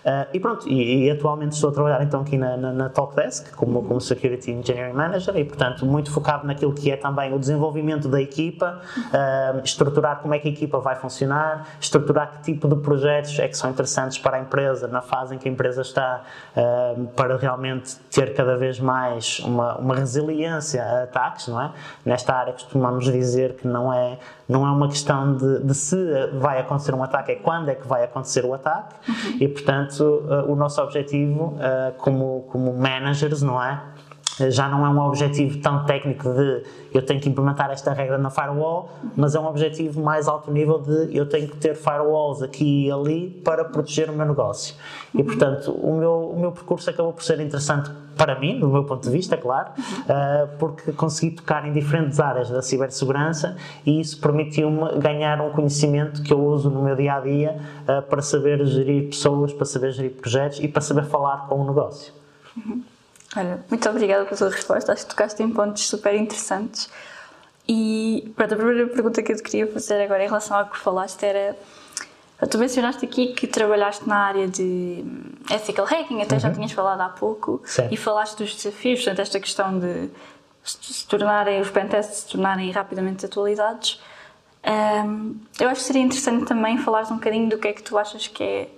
S2: Uh, e pronto, e, e, atualmente estou a trabalhar então aqui na, na, na Talkdesk como, como Security Engineering Manager e portanto muito focado naquilo que é também o desenvolvimento da equipa, uh, estruturar como é que a equipa vai funcionar, estruturar que tipo de projetos é que são interessantes para a empresa na fase em que a empresa está uh, para realmente ter cada vez mais uma, uma resiliência a ataques, não é? Nesta área costumamos dizer que não é, não é uma questão de, de se vai acontecer um ataque, é quando é que vai acontecer o ataque uhum. e portanto portanto, uh, o nosso objetivo uh, como, como managers, não é? já não é um objetivo tão técnico de eu tenho que implementar esta regra na firewall, mas é um objetivo mais alto nível de eu tenho que ter firewalls aqui e ali para proteger o meu negócio. E portanto, o meu, o meu percurso acabou por ser interessante para mim, do meu ponto de vista, claro, uh, porque consegui tocar em diferentes áreas da cibersegurança e isso permitiu-me ganhar um conhecimento que eu uso no meu dia a dia uh, para saber gerir pessoas, para saber gerir projetos e para saber falar com o negócio.
S1: Uhum. Olha, muito obrigada pela sua resposta. Acho que tocaste em pontos super interessantes. E pronto, a primeira pergunta que eu te queria fazer agora em relação ao que falaste era. Tu mencionaste aqui que trabalhaste na área de ethical hacking, até uhum. já tinhas falado há pouco,
S2: Sim.
S1: e falaste dos desafios, portanto, esta questão de se tornarem, os pentests se tornarem rapidamente atualizados. Um, eu acho que seria interessante também falares um bocadinho do que é que tu achas que é,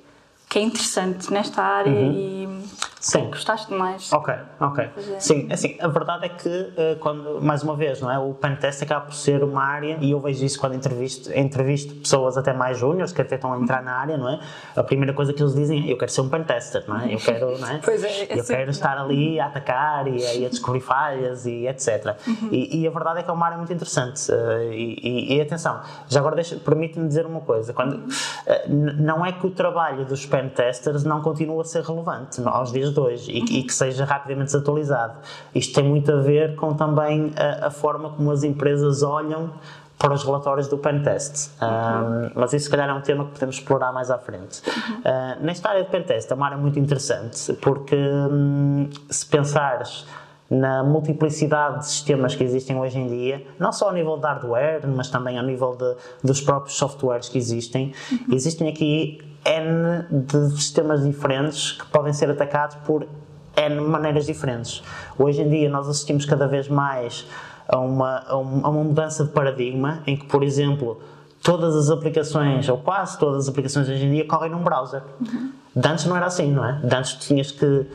S1: que é interessante nesta área uhum. e
S2: Sim.
S1: Gostaste mais?
S2: Ok, ok. Sim, assim, a verdade é que, uh, quando, mais uma vez, não é? o pentest acaba por ser uma área, e eu vejo isso quando entrevisto, entrevisto pessoas até mais júniores que até estão a entrar na área, não é? A primeira coisa que eles dizem é: eu quero ser um pentester, não é? Eu quero, não é?
S1: Pois é, é
S2: eu quero estar ali a atacar e a, e a descobrir falhas e etc. Uhum. E, e, a verdade é que é uma área muito interessante. Uh, e, e, atenção, já agora permite-me dizer uma coisa: quando, uh, não é que o trabalho dos pentesters não continua a ser relevante aos dias de hoje e, e, que seja rapidamente desatualizado. Isto tem muito a ver com também a, a forma como as empresas olham para os relatórios do pentest. Um, mas isso, se calhar, é um tema que podemos explorar mais à frente. Uh, nesta área de pentest é uma área muito interessante porque, um, se pensares na multiplicidade de sistemas que existem hoje em dia, não só ao nível de hardware, mas também ao nível de, dos próprios softwares que existem, existem aqui N de sistemas diferentes que podem ser atacados por N maneiras diferentes. Hoje em dia nós assistimos cada vez mais a uma, a uma mudança de paradigma em que, por exemplo, todas as aplicações, ou quase todas as aplicações hoje em dia, correm num browser. Uhum. De antes não era assim, não é? De antes tinhas que uh,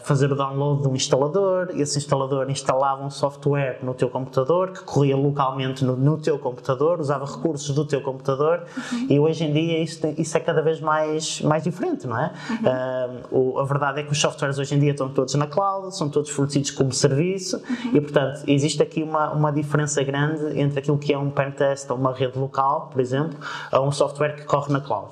S2: fazer o download de um instalador, esse instalador instalava um software no teu computador que corria localmente no, no teu computador, usava recursos do teu computador, uhum. e hoje em dia isso, isso, é cada vez mais, mais diferente, não é? Uhum. Uh, o, a verdade é que os softwares hoje em dia estão todos na cloud, são todos fornecidos como serviço, uhum. e portanto existe aqui uma, uma diferença grande entre aquilo que é um pentest ou uma rede local, por exemplo, a um software que corre na cloud.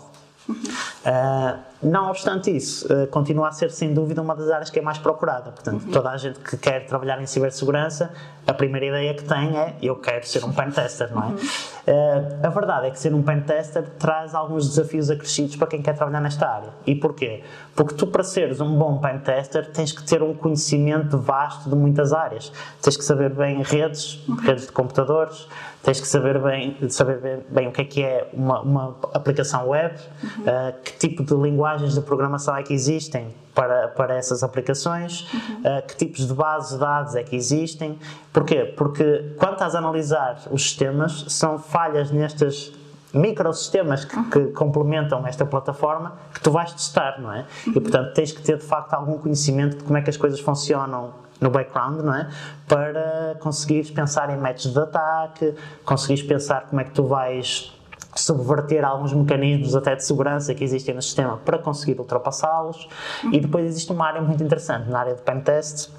S2: Uh, não obstante isso, uh, continua a ser sem dúvida uma das áreas que é mais procurada. Portanto, uhum. toda a gente que quer trabalhar em cibersegurança, a primeira ideia que tem é eu quero ser um pentester, não é? Uhum. Uh, a verdade é que ser um pentester traz alguns desafios acrescidos para quem quer trabalhar nesta área. E porquê? Porque tu, para seres um bom pentester, tens que ter um conhecimento vasto de muitas áreas. Tens que saber bem redes, uhum. redes de computadores, tens que saber bem, saber bem, bem o que é que é uma, uma aplicação web, uh, que tipo de linguagens de programação é que existem para, para essas aplicações, uhum. uh, que tipos de bases de dados é que existem. Porquê? Porque quando estás a analisar os sistemas, são falhas nestas microsistemas que, que, complementam esta plataforma que tu vais testar, não é? E portanto tens que ter de facto algum conhecimento de como é que as coisas funcionam no background, não é? Para conseguires pensar em métodos de ataque, conseguires pensar como é que tu vais subverter alguns mecanismos até de segurança que existem no sistema para conseguir ultrapassá-los. E depois existe uma área muito interessante na área de pentest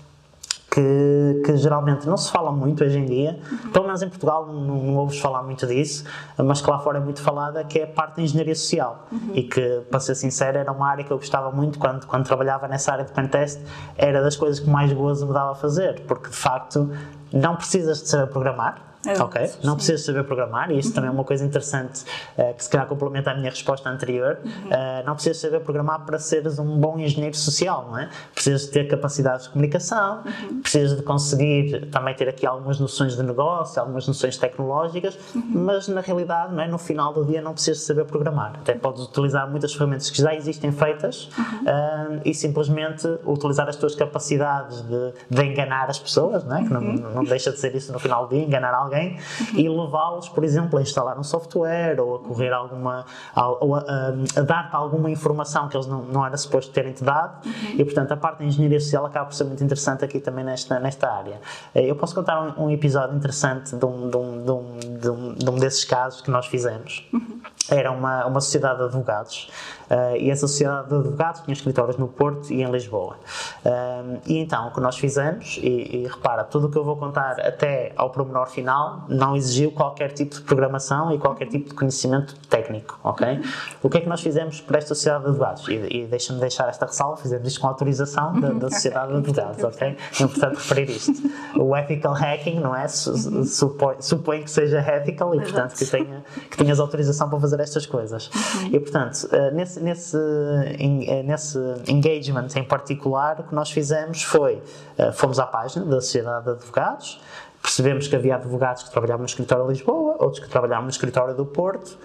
S2: que, que, geralmente não se fala muito hoje em dia, uhum. pelo menos em Portugal não, não ouves falar muito disso, mas que lá fora é muito falada, que é a parte da engenharia social. Uhum. E que, para ser sincero, era uma área que eu gostava muito quando, quando trabalhava nessa área de pentest, era das coisas que mais gozo me dava a fazer, porque de facto não precisas de saber programar, é, ok? Não precisas saber programar, e isso uhum. também é uma coisa interessante uh, que se calhar complementa a minha resposta anterior. Uhum. Uh, não precisas saber programar para seres um bom engenheiro social, não é? Precisas ter capacidade de comunicação, uhum. precisas de conseguir também ter aqui algumas noções de negócio, algumas noções tecnológicas, uhum. mas na realidade, não é? no final do dia, não precisas saber programar. Até podes utilizar muitas ferramentas que já existem feitas uh, e simplesmente utilizar as tuas capacidades de, de enganar as pessoas, não é? Que não, uhum. não deixa de ser isso no final do dia, enganar alguém alguém e levá-los, por exemplo, a instalar um software ou a correr alguma, ou a, a, a dar-te alguma informação que eles não, não era suposto terem-te dado uhum. e, portanto, a parte da engenharia social acaba por ser muito interessante aqui também nesta, nesta área. Eh, eu posso contar um, um episódio interessante de um, de, um, de, um, de, um, de um desses casos que nós fizemos. Uhum. Era uma, uma sociedade de advogados Uh, e essa sociedade de advogados tinha escritórios no Porto e em Lisboa. Uh, e então, o que nós fizemos, e, e, repara, tudo o que eu vou contar até ao pormenor final não exigiu qualquer tipo de programação e qualquer tipo de conhecimento técnico, ok? O que é que nós fizemos para esta sociedade de advogados? E, e deixa-me deixar esta ressalva, fizemos isto com autorização da, da sociedade de advogados, ok? É importante referir isto. O ethical hacking, não é? Supõe, supõe que seja ethical e, portanto, que, tenha, que tenhas autorização para fazer estas coisas. E, portanto, uh, nesse nesse, eh, nesse engagement em particular, o que nós fizemos foi, eh, fomos à página da Sociedade de Advogados, percebemos que havia advogados que trabalhavam no escritório de Lisboa, outros que trabalhavam no escritório do Porto,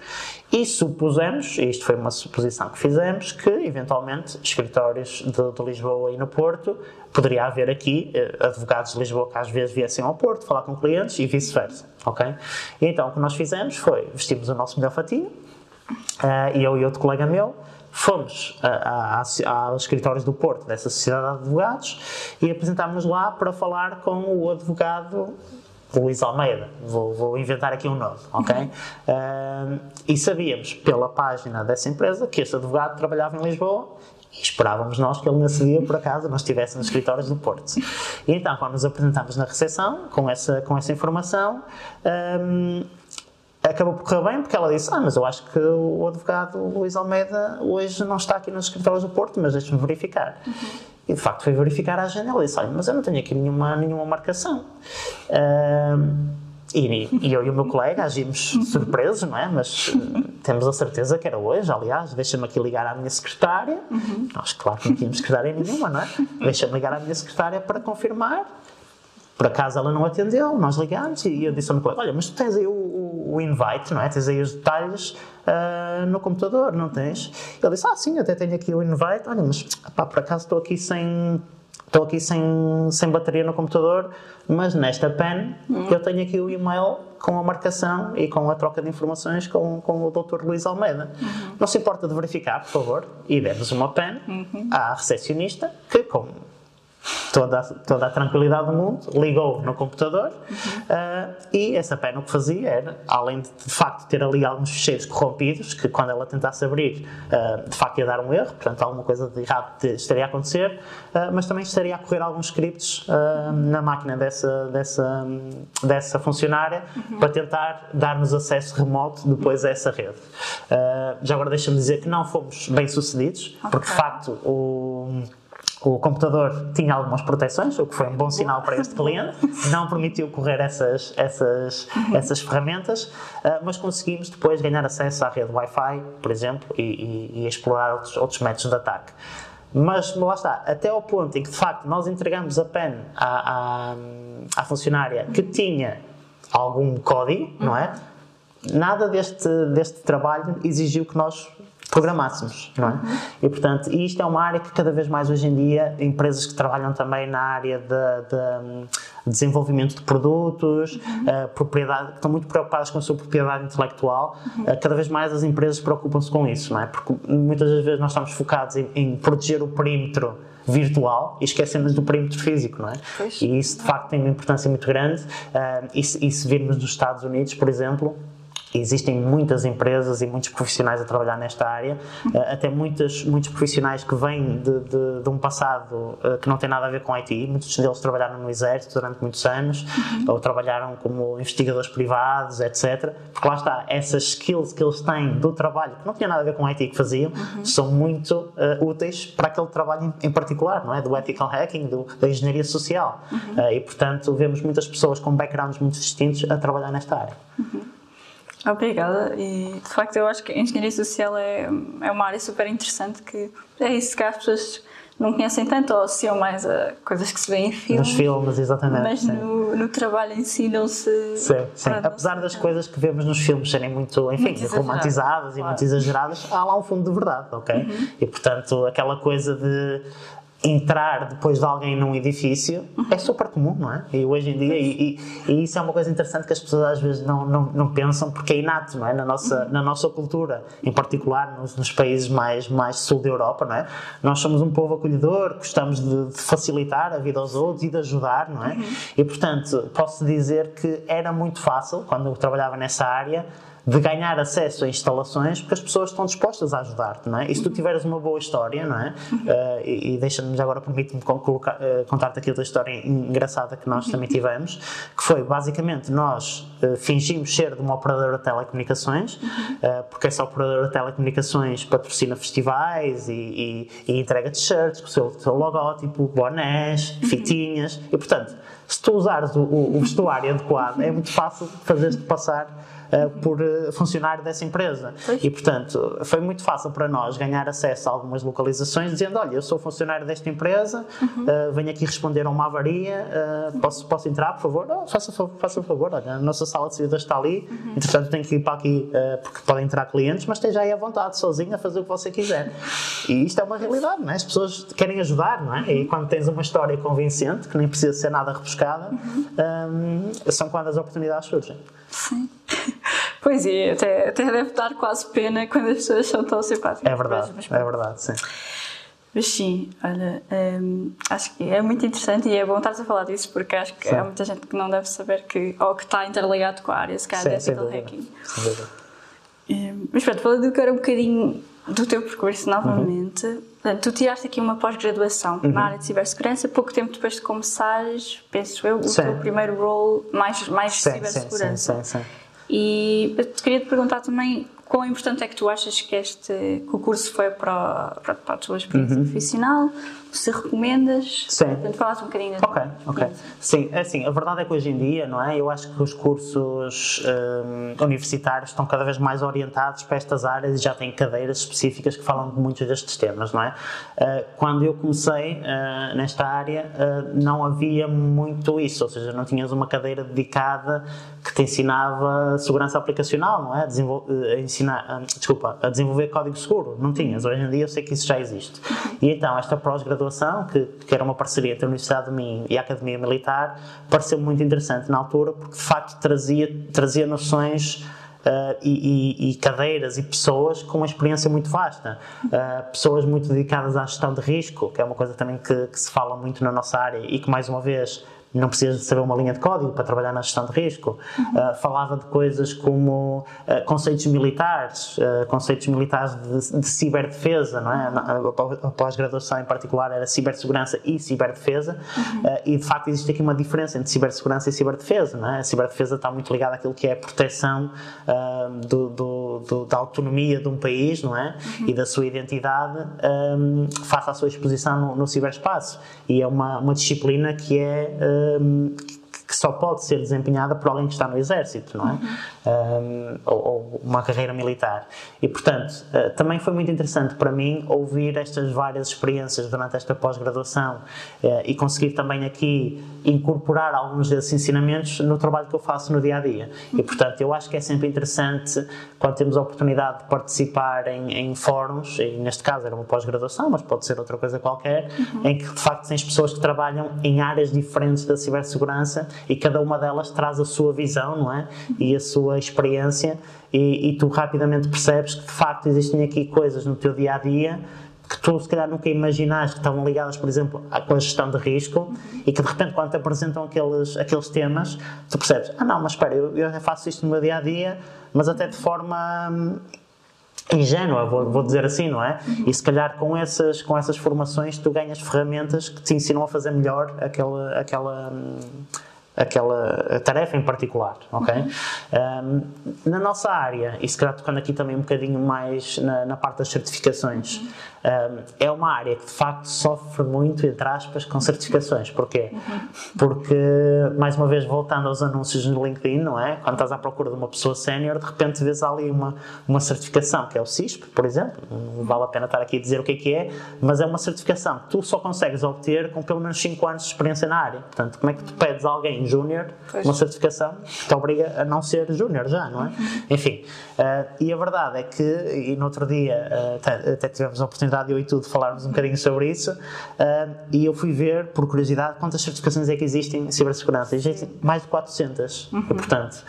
S2: e supusemos, e isto foi uma suposição que fizemos, que eventualmente escritórios de, de Lisboa e no Porto, poderia haver aqui eh, advogados de Lisboa que às vezes viessem ao Porto falar com clientes e vice-versa, ok? E então o que nós fizemos foi, vestimos o nosso melhor fatinho, uh, e eu e outro colega meu, fomos a, a, aos escritórios do Porto dessa sociedade de advogados e apresentámos lá para falar com o advogado Luís Almeida, vou, vou, inventar aqui um nome, ok? Uhum. Uh, e sabíamos pela página dessa empresa que este advogado trabalhava em Lisboa e esperávamos nós que ele nesse dia, por acaso, não estivesse nos escritórios do Porto. E então, quando nos apresentámos na recepção, com essa, com essa informação, um, acabou por correr bem, porque ela disse: Ah, mas eu acho que o advogado Luís Almeida hoje não está aqui nos escritórios do Porto, mas deixe-me verificar. Uhum. E de facto foi verificar a agenda e disse: Olha, mas eu não tenho aqui nenhuma, nenhuma marcação. E, e, eu e o meu colega agimos surpresos, não é? Mas uh, temos a certeza que era hoje. Aliás, deixa-me aqui ligar à minha secretária. Uhum. Nós, claro, não tínhamos secretária nenhuma, não é? Deixa-me ligar à minha secretária para confirmar. Por acaso ela não atendeu, nós ligámos e eu disse ao meu colega: Olha, mas tu tens aí o, o, o invite, não é? Tens aí os detalhes uh, no computador, não tens? Ele disse: Ah, sim, até tenho aqui o invite. Olha, mas pá, por acaso estou aqui sem estou aqui sem, sem bateria no computador, mas nesta pen uhum. eu tenho aqui o e-mail com a marcação e com a troca de informações com, com o Dr. Luís Almeida. Uhum. Não se importa de verificar, por favor, e demos uma pen uhum. à recepcionista que, com toda, toda a tranquilidade do mundo, ligou no computador uhum. uh, e essa pena o que fazia era, além de de facto ter ali alguns fecheiros corrompidos, que quando ela tentasse abrir, uh, de facto ia dar um erro, portanto alguma coisa de errado estaria a acontecer, uh, mas também estaria a correr alguns scripts na máquina dessa, dessa, dessa funcionária uhum. para tentar dar-nos acesso remoto depois a essa rede. já agora deixa-me dizer que não fomos bem sucedidos, okay. porque de facto o o computador tinha algumas proteções, o que foi um bom sinal para este cliente, não permitiu correr essas, essas, essas ferramentas, ah, mas conseguimos depois ganhar acesso à rede Wi-Fi, por exemplo, e, e, e explorar outros, outros métodos de ataque. Mas lá está, até ao ponto em que de facto nós entregamos a PEN à, à, à funcionária que tinha algum código, não é? Nada deste, deste trabalho exigiu que nós programássemos, não é? Uhum. E portanto, isto é uma área que cada vez mais hoje em dia, empresas que trabalham também na área de, de hum, desenvolvimento de produtos, uhum. uh, propriedade, que estão muito preocupadas com a sua propriedade intelectual, uhum. uh, cada vez mais as empresas preocupam-se com isso, não é? Porque muitas das vezes nós estamos focados em, em proteger o perímetro virtual e esquecemos do perímetro físico, não é? Pois. E isso de facto tem uma importância muito grande. Uh, e, se, e se virmos nos Estados Unidos, por exemplo, Existem muitas empresas e muitos profissionais a trabalhar nesta área, eh, até muitos, muitos profissionais que vêm de, de, de, um passado eh, que não tem nada a ver com IT. Muitos deles trabalharam no Exército durante muitos anos, uhum. ou trabalharam como investigadores privados, etc. Porque lá está, essas skills que eles têm do trabalho, que não tinha nada a ver com IT que faziam, uhum. são muito uh, úteis para aquele trabalho em, em, particular, não é? Do ethical hacking, do, da engenharia social. Uhum. Uh, e, portanto, vemos muitas pessoas com backgrounds muito distintos a trabalhar nesta área.
S1: Obrigada, e de facto eu acho que a engenharia social é, é uma área super interessante que é isso que as pessoas não conhecem tanto ou associam mais a coisas que se vêem em filmes.
S2: Nos filmes, exatamente.
S1: Mas no, no, trabalho em si não se.
S2: Sim, sim. Apesar das coisas que vemos nos filmes serem muito, enfim, muito romantizadas e muito exageradas, há lá um fundo de verdade, ok? Uhum. E portanto, aquela coisa de entrar depois de alguém num edifício é super comum, não é? E hoje em dia, e, e, e, isso é uma coisa interessante que as pessoas às vezes não, não, não pensam porque é inato, não é? Na nossa, na nossa cultura, em particular nos, nos, países mais, mais sul da Europa, não é? Nós somos um povo acolhedor, gostamos de, de facilitar a vida aos outros e de ajudar, não é? Uhum. E portanto, posso dizer que era muito fácil, quando eu trabalhava nessa área, de ganhar acesso a instalações porque as pessoas estão dispostas a ajudar-te, não é? E se tu tiveres uma boa história, não é? Uh, e, e deixa-me agora, permite-me uh, contar-te aqui outra história engraçada que nós também tivemos, que foi, basicamente, nós uh, fingimos ser de uma operadora de telecomunicações, porque essa operadora de telecomunicações patrocina festivais e, e, e entrega t-shirts com o seu, seu logótipo, bonés, fitinhas, e portanto, se tu usares o, o vestuário adequado, é muito fácil fazer-te passar uh, por uh, funcionário dessa empresa. Pois. E, portanto, foi muito fácil para nós ganhar acesso a algumas localizações, dizendo: Olha, eu sou funcionário desta empresa, uhum. uh, venho aqui responder a uma avaria, posso, posso entrar, por favor? Oh, faça, faça favor, olha, a nossa sala de saídas está ali, uhum. entretanto tenho que ir para aqui porque podem entrar clientes, mas esteja aí à vontade, sozinho, a fazer o que você quiser. E isto é uma realidade, não é? As pessoas querem ajudar, não é? E quando tens uma história convincente, que nem precisa ser nada rebuscada, uhum. um, são quando as oportunidades surgem.
S1: Sim. Pois é, até, até deve dar quase pena quando as pessoas são tão simpáticas.
S2: É verdade, mas, mas, é verdade, sim.
S1: Mas sim, olha, hum, acho que é muito interessante e é bom estar a falar disso porque acho que sim. há muita gente que não deve saber que, ou que está interligado com a área, se calhar, de ethical hacking. Hum, mas pronto, falando agora um bocadinho do teu percurso novamente, uhum. tu tiraste aqui uma pós-graduação uhum. na área de cibersegurança, pouco tempo depois de começares, penso eu, o sim. teu primeiro role mais, mais sim, cibersegurança. Sim, sim, sim, E eu queria te perguntar também quão importante é que tu achas que este que o curso foi para, para, para a tua experiência uhum. profissional? Se recomendas?
S2: Sim.
S1: Portanto, falaste um bocadinho
S2: Ok, ok. Sim, é assim, a verdade é que hoje em dia, não é? Eu acho que os cursos um, universitários estão cada vez mais orientados para estas áreas e já têm cadeiras específicas que falam de muitos destes temas, não é? Uh, quando eu comecei uh, nesta área, uh, não havia muito isso, ou seja, não tinhas uma cadeira dedicada que te ensinava segurança aplicacional, não é? Desenvol ensinar, hum, desculpa, a desenvolver código seguro. Não tinhas. Hoje em dia eu sei que isso já existe. E então, esta pós-graduação, que, que era uma parceria entre a Universidade de Minho e a Academia Militar, pareceu muito interessante na altura, porque de facto trazia, trazia noções. Uh, e, e, e, cadeiras e pessoas com uma experiência muito vasta. Uh, pessoas muito dedicadas à gestão de risco, que é uma coisa também que, que, se fala muito na nossa área e que, mais uma vez, não precisas de saber uma linha de código para trabalhar na gestão de risco. Uhum. Uh, falava de coisas como uh, conceitos militares, uh, conceitos militares de, de, ciberdefesa, não é? A pós-graduação em particular era cibersegurança e ciberdefesa, uhum. e de facto existe aqui uma diferença entre cibersegurança e ciberdefesa, não é? A ciberdefesa está muito ligada àquilo que é a proteção do, do, do, da autonomia de um país, não é? Uhum. E da sua identidade um, face à sua exposição no, no ciberespaço. E é uma, uma disciplina que é um, que só pode ser desempenhada por alguém que está no exército, não é? Uhum. Um, ou, ou, uma carreira militar. E, portanto, uh, também foi muito interessante para mim ouvir estas várias experiências durante esta pós-graduação uh, e conseguir também aqui incorporar alguns desses ensinamentos no trabalho que eu faço no dia a dia. E, portanto, eu acho que é sempre interessante quando temos a oportunidade de participar em, em fóruns, e neste caso era uma pós-graduação, mas pode ser outra coisa qualquer, uhum. em que de facto tens pessoas que trabalham em áreas diferentes da cibersegurança e cada uma delas traz a sua visão, não é? E a sua experiência, e, e tu rapidamente percebes que de facto existem aqui coisas no teu dia a dia que tu se calhar nunca imaginaste que estavam ligadas, por exemplo, com a gestão de risco e que de repente quando te apresentam aqueles, aqueles temas, tu percebes, ah não, mas espera, eu, eu faço isto no meu dia a dia, mas até de forma hum, ingênua, vou, vou, dizer assim, não é? E se calhar com essas, com essas formações tu ganhas ferramentas que te ensinam a fazer melhor aquela, aquela, hum, aquela tarefa em particular, ok? Uhum. Um, na nossa área, e se calhar tocando aqui também um bocadinho mais na, na parte das certificações, uhum. um, é uma área que de facto sofre muito, entre aspas, com certificações. Porquê? Porque, mais uma vez, voltando aos anúncios no LinkedIn, não é? Quando estás à procura de uma pessoa sénior, de repente vês ali uma, uma certificação, que é o CISP, por exemplo, não vale a pena estar aqui a dizer o que é que é, mas é uma certificação que tu só consegues obter com pelo menos 5 anos de experiência na área. Portanto, como é que tu pedes a alguém júnior, uma certificação que te obriga a não ser júnior já, não é? Uhum. Enfim, uh, e a verdade é que, e no outro dia uh, até, até, tivemos a oportunidade, eu e tu, de falarmos um bocadinho sobre isso, uh, e eu fui ver, por curiosidade, quantas certificações é que existem em cibersegurança. Existem mais de 400, uhum. e, portanto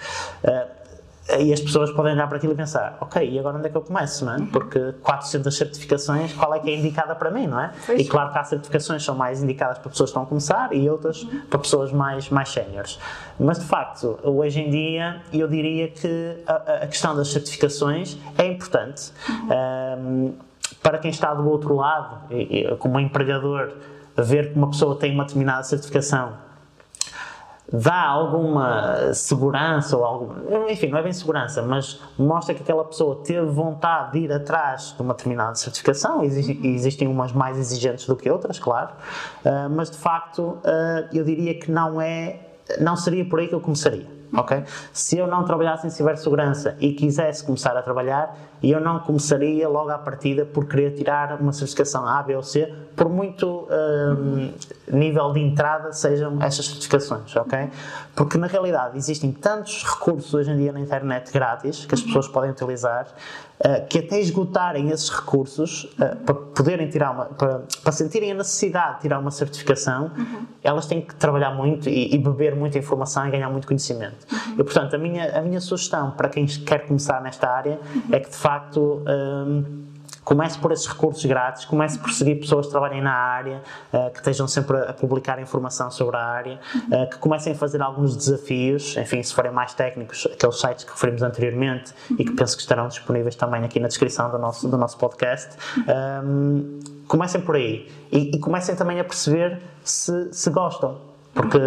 S2: e as pessoas podem olhar para aquilo e pensar, ok, e agora onde é que eu começo, não é? Porque 400 certificações, qual é que é indicada para mim, não é? Pois. E claro que há certificações que são mais indicadas para pessoas que estão a começar e outras uhum. para pessoas mais, mais séniores. Mas de facto, hoje em dia, eu diria que a, a questão das certificações é importante. Uhum. Um, para quem está do outro lado, como empregador, ver que uma pessoa tem uma determinada certificação dá alguma segurança ou algum, enfim, não é bem segurança, mas mostra que aquela pessoa teve vontade de ir atrás de uma determinada certificação. existem umas mais exigentes do que outras, claro, uh, mas de facto uh, eu diria que não é, não seria por aí que eu começaria ok? Se eu não trabalhasse em cibersegurança e quisesse começar a trabalhar, eu não começaria logo à partida por querer tirar uma certificação A, B ou C, por muito um, nível de entrada sejam essas certificações, ok? Porque na realidade existem tantos recursos hoje em dia na internet grátis que as pessoas podem utilizar uh, que até esgotarem esses recursos uh, para poderem tirar uma, para, para, sentirem a necessidade de tirar uma certificação, uhum. elas têm que trabalhar muito e, e, beber muita informação e ganhar muito conhecimento. Uhum. E portanto, a minha, a minha sugestão para quem quer começar nesta área uhum. é que de facto. Um, Comece por esses recursos grátis, comece por seguir pessoas que trabalhem na área, uh, que estejam sempre a, publicar informação sobre a área, uh, que comecem a fazer alguns desafios, enfim, se forem mais técnicos, aqueles sites que referimos anteriormente e que penso que estarão disponíveis também aqui na descrição do nosso, do nosso podcast. Um, comecem por aí e, e comecem também a perceber se, se gostam. Porque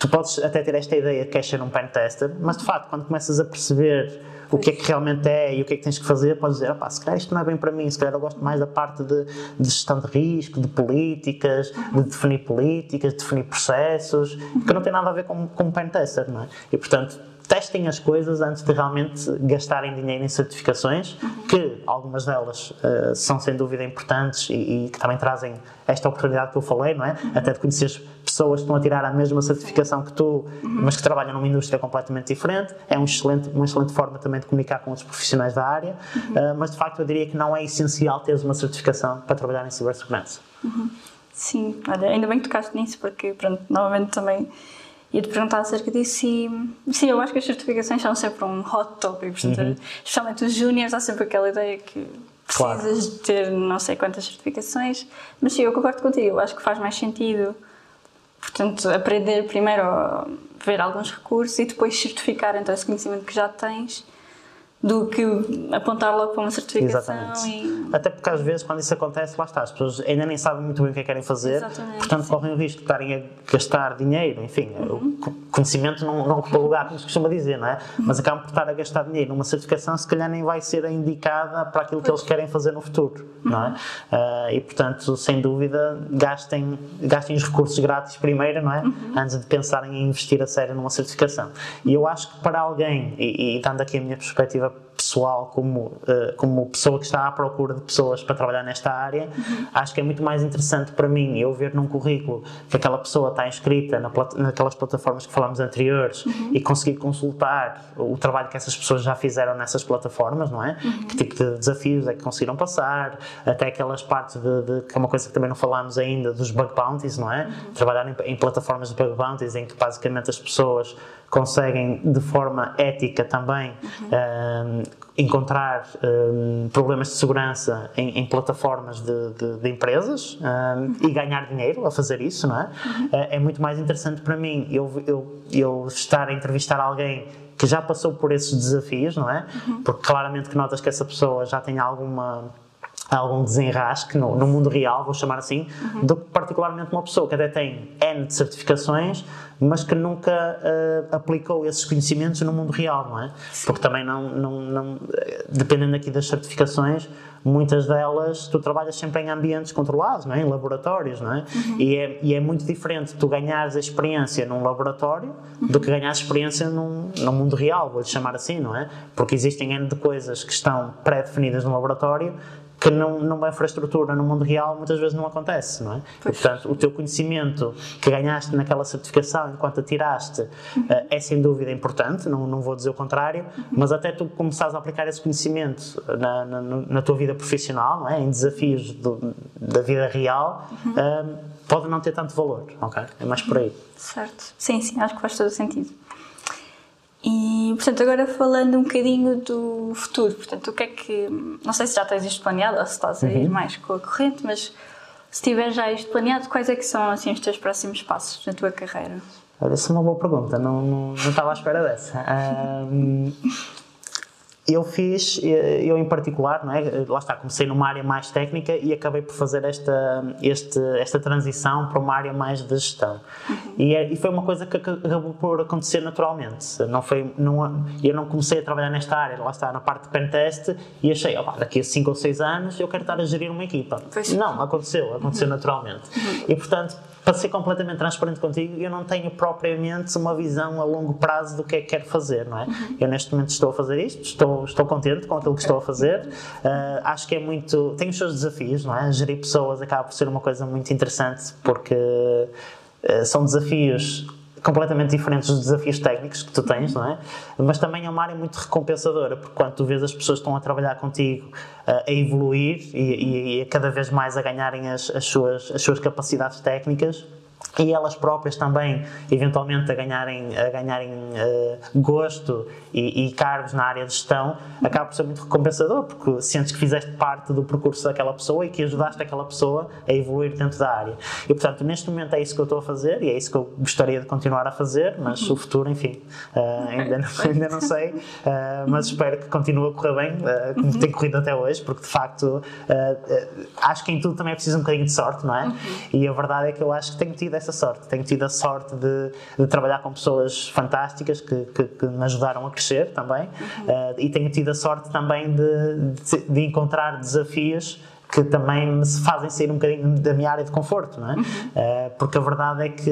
S2: tu podes até ter esta ideia que queres ser um pen tester, mas de facto, quando começas a perceber o que é que realmente é e o que é que tens que fazer, podes dizer, se calhar isto não é bem para mim, se calhar eu gosto mais da parte de, de gestão de risco, de políticas, de definir políticas, de definir processos, que não tem nada a ver com, com um pen tester, não é? E portanto, testem as coisas antes de realmente gastarem dinheiro em certificações, que algumas delas uh, são sem dúvida importantes e, e, que também trazem esta oportunidade que eu falei, não é? Até de conhecer pessoas que estão a tirar a mesma certificação que tu, mas que trabalham numa indústria completamente diferente. É um excelente, uma excelente forma também de comunicar com outros profissionais da área, uh, mas de facto eu diria que não é essencial teres uma certificação para trabalhar em cibersegurança.
S1: Uhum. Sim, olha, ainda bem que tocaste nisso, porque, pronto, novamente também ia-te perguntar acerca disso e sim, eu acho que as certificações são sempre um hot topic, portanto, uhum. especialmente os júniores, há sempre aquela ideia que precisas claro. de ter não sei quantas certificações, mas sim, eu concordo contigo, eu acho que faz mais sentido, portanto, aprender primeiro a ver alguns recursos e depois certificar então esse conhecimento que já tens do que apontar logo para uma certificação. Exatamente. E...
S2: Até porque às vezes quando isso acontece, lá está, as pessoas ainda nem sabem muito bem o que é que querem fazer, Exatamente, portanto sim. correm o risco de estarem a gastar dinheiro, enfim, uhum. o conhecimento não, não ocupa lugar, como se costuma dizer, não é? Uhum. Mas acabam por estar a gastar dinheiro numa certificação, se calhar nem vai ser a indicada para aquilo que eles querem fazer no futuro, uhum. não é? Uh, e portanto, sem dúvida, gastem, gastem os recursos grátis primeiro, não é? Uhum. Antes de pensarem em investir a sério numa certificação. E eu acho que para alguém, e, e dando aqui a minha perspectiva pessoal, como, uh, como pessoa que está à procura de pessoas para trabalhar nesta área, uhum. acho que é muito mais interessante para mim eu ver num currículo que aquela pessoa está inscrita na plat naquelas plataformas que falámos anteriores uhum. e conseguir consultar o trabalho que essas pessoas já fizeram nessas plataformas, não é? Uhum. Que tipo de desafios é que conseguiram passar, até aquelas partes de, de, que é uma coisa que também não falámos ainda, dos bug bounties, não é? Trabalhar em, em plataformas de bug bounties em que basicamente as pessoas conseguem de forma ética também uhum. um, encontrar um, problemas de segurança em, em plataformas de, de, de empresas um, uhum. e ganhar dinheiro a fazer isso, não é? Uhum. É, é muito mais interessante para mim eu, eu, eu estar a entrevistar alguém que já passou por esses desafios, não é? Uhum. Porque claramente que notas que essa pessoa já tem alguma algum desenrasque no, no, mundo real, vou chamar assim, uhum. do que particularmente uma pessoa que até tem N de certificações, mas que nunca uh, aplicou esses conhecimentos no mundo real, não é? Sim. Porque também não, não, não, dependendo aqui das certificações, muitas delas tu trabalhas sempre em ambientes controlados, não é? em laboratórios, não é? Uhum. E, é e é muito diferente tu ganhares a experiência num laboratório uhum. do que ganhares experiência num, num mundo real, vou-lhe chamar assim, não é? Porque existem N de coisas que estão pré-definidas no laboratório que não, numa infraestrutura no mundo real muitas vezes não acontece, não é? E, portanto, o teu conhecimento que ganhaste naquela certificação enquanto a tiraste uhum. uh, é sem dúvida importante, não, não vou dizer o contrário, uhum. mas até tu começares a aplicar esse conhecimento na, na, na tua vida profissional, não é? em desafios do, da vida real, uhum. uh, pode não ter tanto valor, ok? É mais por aí.
S1: Certo. Sim, sim, acho que faz todo o sentido. E, portanto, agora falando um bocadinho do futuro, portanto, o que é que. Não sei se já tens isto planeado ou se estás a ir uhum. mais com a corrente, mas se tiver já isto planeado, quais é que são assim, os teus próximos passos na tua carreira?
S2: Essa é uma boa pergunta, não, não, não estava à espera dessa. Um, eu fiz, eh, eu em particular, não é? lá está, comecei numa área mais técnica e acabei por fazer esta, este, esta transição para uma área mais de gestão. Uhum. E, é, e, foi uma coisa que acabou por acontecer naturalmente. Não foi, não, eu não comecei a trabalhar nesta área, lá está, na parte de pentest, e achei, opa, daqui a 5 ou 6 anos eu quero estar a gerir uma equipa. Pois. Não, aconteceu, aconteceu uhum. naturalmente. Uhum. E portanto, para ser completamente transparente contigo, eu não tenho propriamente uma visão a longo prazo do que é que quero fazer, não é? Uhum. Eu neste momento estou a fazer isto, estou, estou contente com aquilo que estou a fazer, uh, acho que é muito. tem os seus desafios, não é? Gerir pessoas acaba por ser uma coisa muito interessante porque uh, são desafios completamente diferentes dos desafios técnicos que tu tens, não é? Mas também é uma área muito recompensadora, porque quando tu vês as pessoas que estão a trabalhar contigo a evoluir e, e, e cada vez mais a ganharem as, as, suas, as suas capacidades técnicas, e elas próprias também, eventualmente, a ganharem, a ganharem uh, gosto e, e, cargos na área de gestão, acaba por ser muito recompensador, porque sentes que fizeste parte do percurso daquela pessoa e que ajudaste aquela pessoa a evoluir dentro da área. E, portanto, neste momento é isso que eu estou a fazer e é isso que eu gostaria de continuar a fazer, mas o futuro, enfim, uh, ainda, não, ainda não sei, uh, mas espero que continue a correr bem, como tem corrido até hoje, porque de facto acho que em tudo também é preciso um bocadinho de sorte, não é? E a verdade é que eu acho que tenho tido essa sorte. Tenho tido a sorte de, de trabalhar com pessoas fantásticas que, que, que, me ajudaram a crescer também uhum. uh, e tenho tido a sorte também de, de, de encontrar desafios que também me fazem sair um bocadinho da minha área de conforto, não é? Uhum. Uh, porque a verdade é que,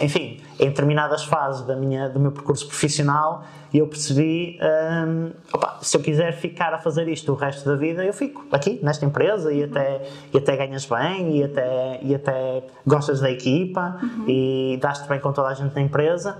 S2: enfim, em determinadas fases da minha, do meu percurso profissional, eu percebi, um, opa, se eu quiser ficar a fazer isto o resto da vida, eu fico aqui, nesta empresa, e até, e até ganhas bem, e até, e até gostas da equipa, uhum. e dás-te bem com toda a gente na empresa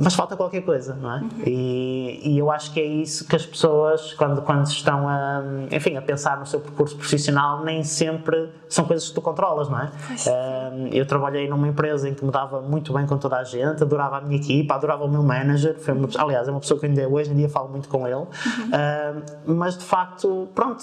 S2: mas falta qualquer coisa, não é? Uhum. E, e, eu acho que é isso que as pessoas, quando, quando estão a, enfim, a pensar no seu percurso profissional, nem sempre são coisas que tu controlas, não é? Uh, eu trabalhei numa empresa em que me dava muito bem com toda a gente, adorava a minha equipa, adorava o meu manager, foi uma, aliás, é uma pessoa que ainda hoje em dia falo muito com ele, uhum. uh, mas de facto, pronto,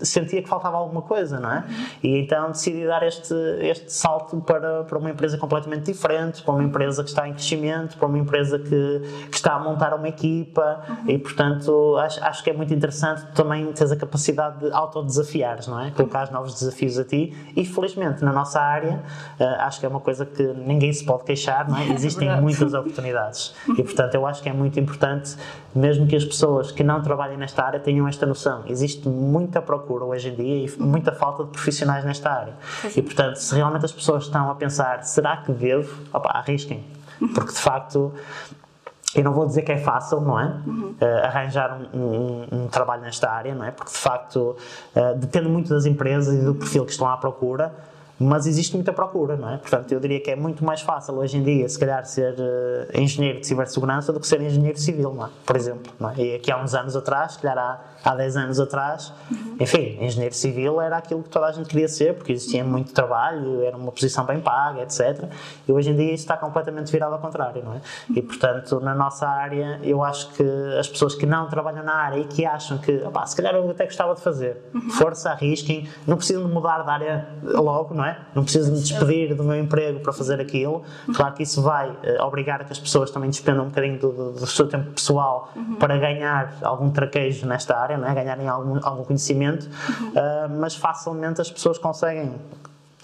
S2: sentia que faltava alguma coisa, não é? Uhum. E então decidi dar este, este salto para, para uma empresa completamente diferente, para uma empresa que está em crescimento, para uma empresa empresa que, que está a montar uma equipa uhum. e, portanto, acho, acho que é muito interessante também teres a capacidade de autodesafiares, não é? Colocar novos desafios a ti e, felizmente, na nossa área, uh, acho que é uma coisa que ninguém se pode queixar, não é? Existem é muitas oportunidades e, portanto, eu acho que é muito importante, mesmo que as pessoas que não trabalhem nesta área tenham esta noção. Existe muita procura hoje em dia e muita falta de profissionais nesta área. E, portanto, se realmente as pessoas estão a pensar, será que devo? Opa, arrisquem porque de facto eu não vou dizer que é fácil, não é? Uhum. Uh, arranjar um, um, um, trabalho nesta área, não é? Porque de facto uh, depende muito das empresas e do perfil que estão à procura mas existe muita procura, não é? Portanto, eu diria que é muito mais fácil hoje em dia, se calhar, ser uh, engenheiro de cibersegurança do que ser engenheiro civil, não é? Por exemplo, não é? E aqui há uns anos atrás, se calhar há, há 10 anos atrás, uhum. enfim, engenheiro civil era aquilo que toda a gente queria ser, porque existia muito trabalho, era uma posição bem paga, etc. E hoje em dia isso está completamente virado ao contrário, não é? E, portanto, na nossa área, eu acho que as pessoas que não trabalham na área e que acham que, opá, se calhar eu até gostava de fazer, uhum. força, arrisquem, não precisam de mudar de área logo, não é? É? Não preciso me despedir do meu emprego para fazer aquilo. Claro que isso vai uh, obrigar a que as pessoas também despendam um bocadinho do, do, do seu tempo pessoal uhum. para ganhar algum traquejo nesta área, não é? ganharem algum, algum conhecimento, uhum. uh, mas facilmente as pessoas conseguem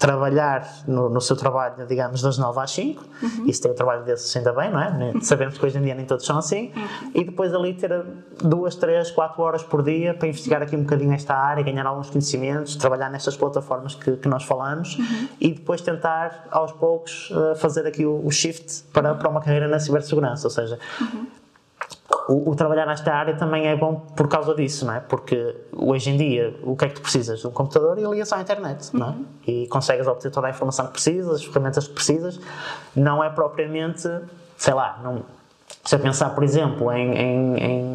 S2: trabalhar no, no, seu trabalho, digamos, das 9 às 5, uhum. e se tem um trabalho desses ainda bem, não é? Sabemos que hoje em dia nem todos são assim, uhum. e depois ali ter duas, três, quatro horas por dia para investigar aqui um bocadinho esta área, ganhar alguns conhecimentos, trabalhar nestas plataformas que, que nós falamos, uhum. e depois tentar, aos poucos, eh, fazer aqui o, o shift para, para uma carreira na cibersegurança, ou seja, uhum o, o, trabalhar nesta área também é bom por causa disso, não é? Porque hoje em dia, o que é que tu precisas? De um computador e a ligação à internet, não é? Uhum. E consegues obter toda a informação que precisas, as ferramentas que precisas. Não é propriamente, sei lá, não, se eu pensar, por exemplo, em, em, em,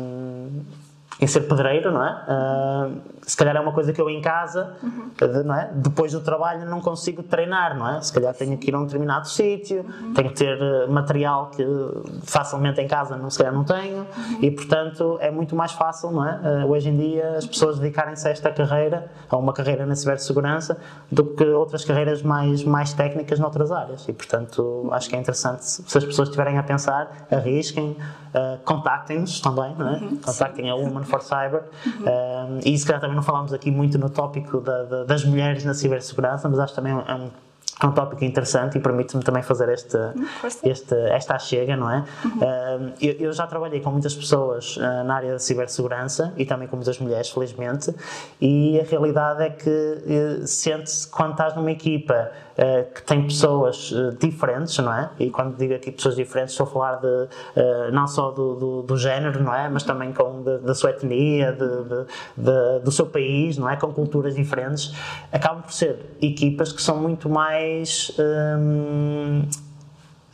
S2: em ser pedreiro, não é? Uh, se calhar é uma coisa que eu em casa, uhum. não é? depois do trabalho, não consigo treinar, não é? Se calhar tenho que ir a um determinado sítio, uhum. tenho que ter eh, material que facilmente em casa não, se calhar não tenho, uhum. e portanto é muito mais fácil, não é? Eh, hoje em dia, as pessoas dedicarem-se a esta carreira, a uma carreira na cibersegurança, do que outras carreiras mais, mais técnicas noutras áreas, e portanto acho que é interessante, se as pessoas estiverem a pensar, arrisquem, uh, contactem-nos também, não é? Uhum. Contactem a Woman for Cyber, uh, e se calhar também não falámos aqui muito no tópico da, da, das mulheres na cibersegurança, mas acho também é um, é um tópico interessante e permite-me também fazer este, este, esta achega, não é? Uhum. Uh, eu, eu, já trabalhei com muitas pessoas uh, na área da cibersegurança e também com muitas mulheres, felizmente, e a realidade é que uh, sente-se quando estás numa equipa eh, que tem pessoas uh, diferentes, não é? E quando digo aqui pessoas diferentes, estou a falar de uh, não só do, do, do, género, não é? Mas também com da sua etnia, de, de, do seu país, não é? Com culturas diferentes, acabam por ser equipas que são muito mais. Um,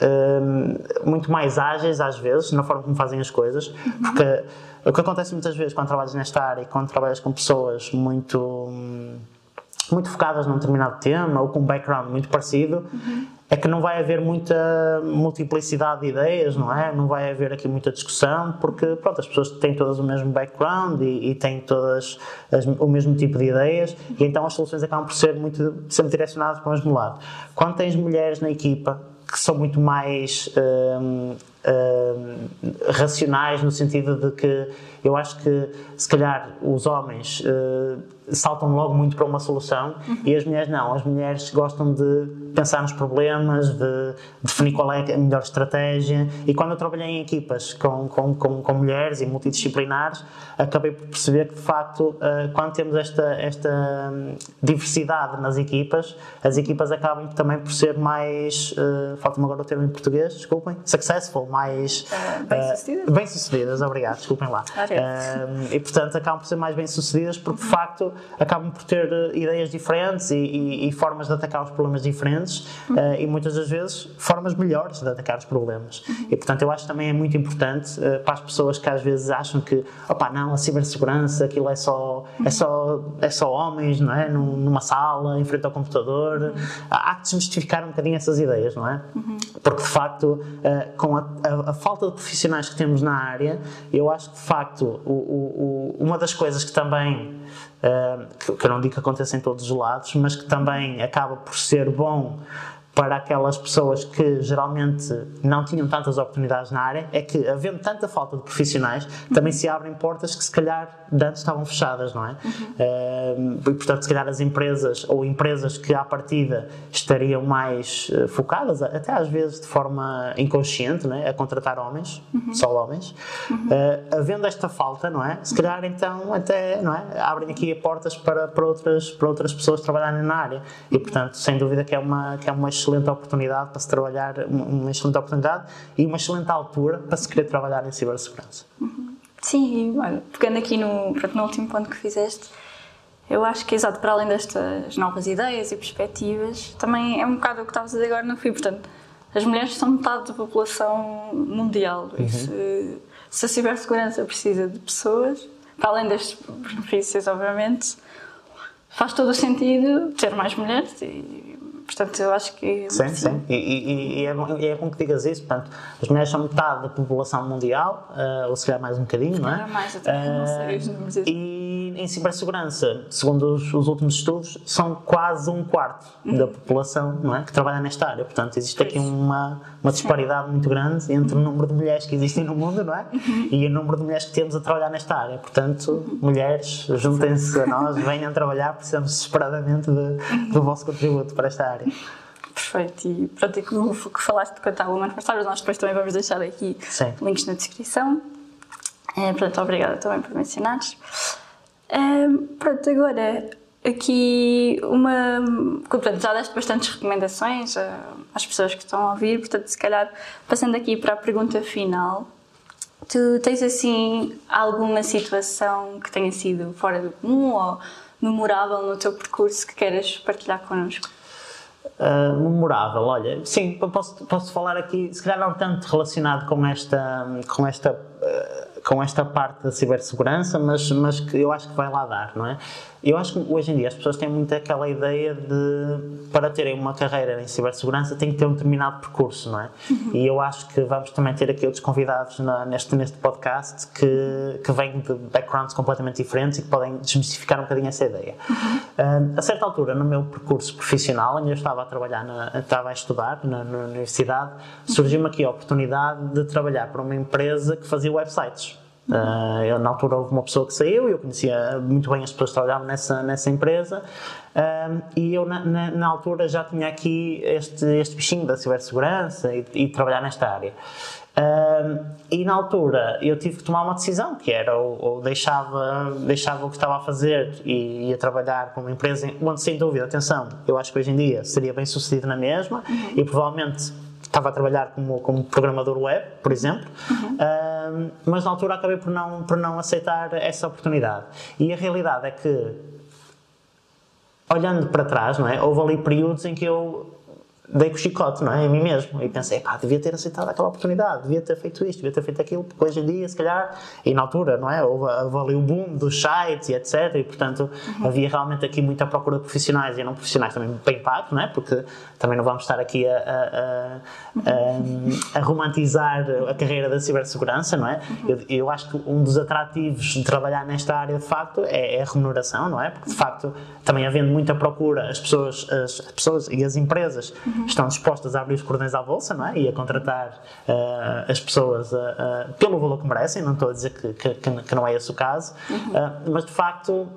S2: um, muito mais ágeis às vezes na forma como fazem as coisas, porque o que acontece muitas vezes quando trabalhas nesta área e quando trabalhas com pessoas muito muito focadas num determinado tema ou com um background muito parecido, uhum. é que não vai haver muita multiplicidade de ideias, não é? Não vai haver aqui muita discussão, porque pronto, as pessoas têm todas o mesmo background e, e têm todas as, o mesmo tipo de ideias, e então as soluções acabam por ser muito sempre direcionadas para o mesmo lado. Quando tens mulheres na equipa que são muito mais hum, hum, racionais no sentido de que eu acho que se calhar os homens uh, saltam logo muito para uma solução uhum. e as mulheres não. As mulheres gostam de pensar nos problemas, de definir qual é a melhor estratégia. E quando eu trabalhei em equipas com, com, com, com mulheres e multidisciplinares, acabei por perceber que de facto, uh, quando temos esta, esta hum, diversidade nas equipas, as equipas acabam também por ser mais. Falta-me agora o termo em português, desculpem. Successful, mais.
S1: Uh, bem-sucedidas.
S2: bem-sucedidas, obrigado, desculpem lá. e portanto acabam por ser mais bem-sucedidas porque de facto acabam por ter uh, ideias diferentes e, e, e, formas de atacar os problemas diferentes uh, e muitas das vezes formas melhores de atacar os problemas. E portanto eu acho que também é muito importante uh, para as pessoas que às vezes acham que, opa, não, a cibersegurança, aquilo é só, é só, é só homens, não é? Numa sala, em frente ao computador. Há que desmistificar um bocadinho essas ideias, não é? Porque de facto, com a, a, a falta de profissionais que temos na área, eu acho que de facto o, o, uma das coisas que também que, que eu não digo que aconteça em todos os lados, mas que também acaba por ser bom para aquelas pessoas que geralmente não tinham tantas oportunidades na área é que, havendo tanta falta de profissionais, também se abrem portas que se calhar antes estavam fechadas, não é? Uhum. Uh, e portanto, se calhar as empresas ou empresas que à partida estariam mais uh, focadas, até às vezes de forma inconsciente, não é? a contratar homens, uhum. só homens, uhum. uh, havendo esta falta, não é? Se calhar então até não é? abrem aqui portas para, para, outras, para outras pessoas trabalharem na área. E portanto, sem dúvida que é uma, que é uma excelente oportunidade para se trabalhar, uma excelente oportunidade e uma excelente altura para se querer trabalhar em cibersegurança.
S1: Uhum. Sim, olha, pegando aqui no, no último ponto que fizeste, eu acho que, exato, para além destas novas ideias e perspectivas, também é um bocado o que estavas a dizer agora no fim, portanto, as mulheres são metade da população mundial uhum. se, se a cibersegurança precisa de pessoas, para além destes benefícios, obviamente, faz todo o sentido ter mais mulheres e Portanto, eu acho que.
S2: Sim, sim. sim. E, e, e, é bom, e, é bom, que digas isso. Portanto, as mulheres são metade da população mundial, uh, ou se calhar mais um bocadinho, não é?
S1: mais, até uh, não sei os números.
S2: Em cibersegurança, segundo os, os, últimos estudos, são quase um quarto uhum. da população não é? que trabalha nesta área. Portanto, existe aqui uma, uma disparidade muito grande entre o número de mulheres que existem no mundo, não é? Uhum. E o número de mulheres que temos a trabalhar nesta área. Portanto, uhum. mulheres, juntem-se a nós, venham trabalhar, precisamos desesperadamente de, do vosso contributo para esta área.
S1: Perfeito, e pronto, e como que falaste de cantar o Manifestários, nós depois também vamos deixar aqui Sim. links na descrição. É, portanto, obrigada também por mencionares. É, pronto, agora aqui uma. Portanto, já deste bastantes recomendações às pessoas que estão a ouvir, portanto, se calhar passando aqui para a pergunta final. Tu tens assim alguma situação que tenha sido fora do comum ou memorável no teu percurso que queiras partilhar connosco?
S2: Uh, memorável, olha, sim, posso, posso falar aqui, se calhar não tanto relacionado com esta, com esta, uh, com esta parte da cibersegurança, mas, mas que eu acho que vai lá dar, não é? Eu acho que hoje em dia as pessoas têm muito aquela ideia de, para terem uma carreira em cibersegurança, tem que ter um determinado percurso, não é? Uhum. E eu acho que vamos também ter aqui outros convidados na, neste, neste podcast que, que vêm de backgrounds completamente diferentes e que podem desmistificar um bocadinho essa ideia. Uhum. Uh, a certa altura, no meu percurso profissional, ainda eu estava a trabalhar, na, estava a estudar na, na universidade, surgiu-me aqui a oportunidade de trabalhar para uma empresa que fazia websites. Uh, eu, na altura houve uma pessoa que saiu, eu conhecia muito bem as pessoas que trabalhavam nessa, nessa empresa uh, e eu na, na, na, altura já tinha aqui este, este bichinho da cibersegurança e, e trabalhar nesta área. Uh, e na altura eu tive que tomar uma decisão que era ou, ou, deixava, deixava o que estava a fazer e ia trabalhar com uma empresa onde sem dúvida, atenção, eu acho que hoje em dia seria bem sucedido na mesma uhum. e provavelmente estava a trabalhar como, como programador web, por exemplo, uhum. uh, mas na altura acabei por não, por não aceitar essa oportunidade. E a realidade é que, olhando para trás, não é, houve ali períodos em que eu dei com o chicote, não é? Em mim mesmo. E pensei, pá, devia ter aceitado aquela oportunidade, devia ter feito isto, devia ter feito aquilo, porque hoje em dia, se calhar, e na altura, não é? Houve, houve o boom dos sites e etc. E, portanto, uhum. havia realmente aqui muita procura de profissionais e não profissionais também bem pagos, não é? Porque também não vamos estar aqui a, a, a, a romantizar a carreira da cibersegurança, não é? Uhum. Eu, eu, acho que um dos atrativos de trabalhar nesta área, de facto, é, é a remuneração, não é? Porque, de facto, também havendo muita procura, as pessoas, as pessoas e as empresas uhum. Estão dispostas a abrir os cordões à bolsa não é? e a contratar uh, as pessoas uh, uh, pelo valor que merecem, não estou a dizer que, que, que não é esse o caso, uhum. mas de facto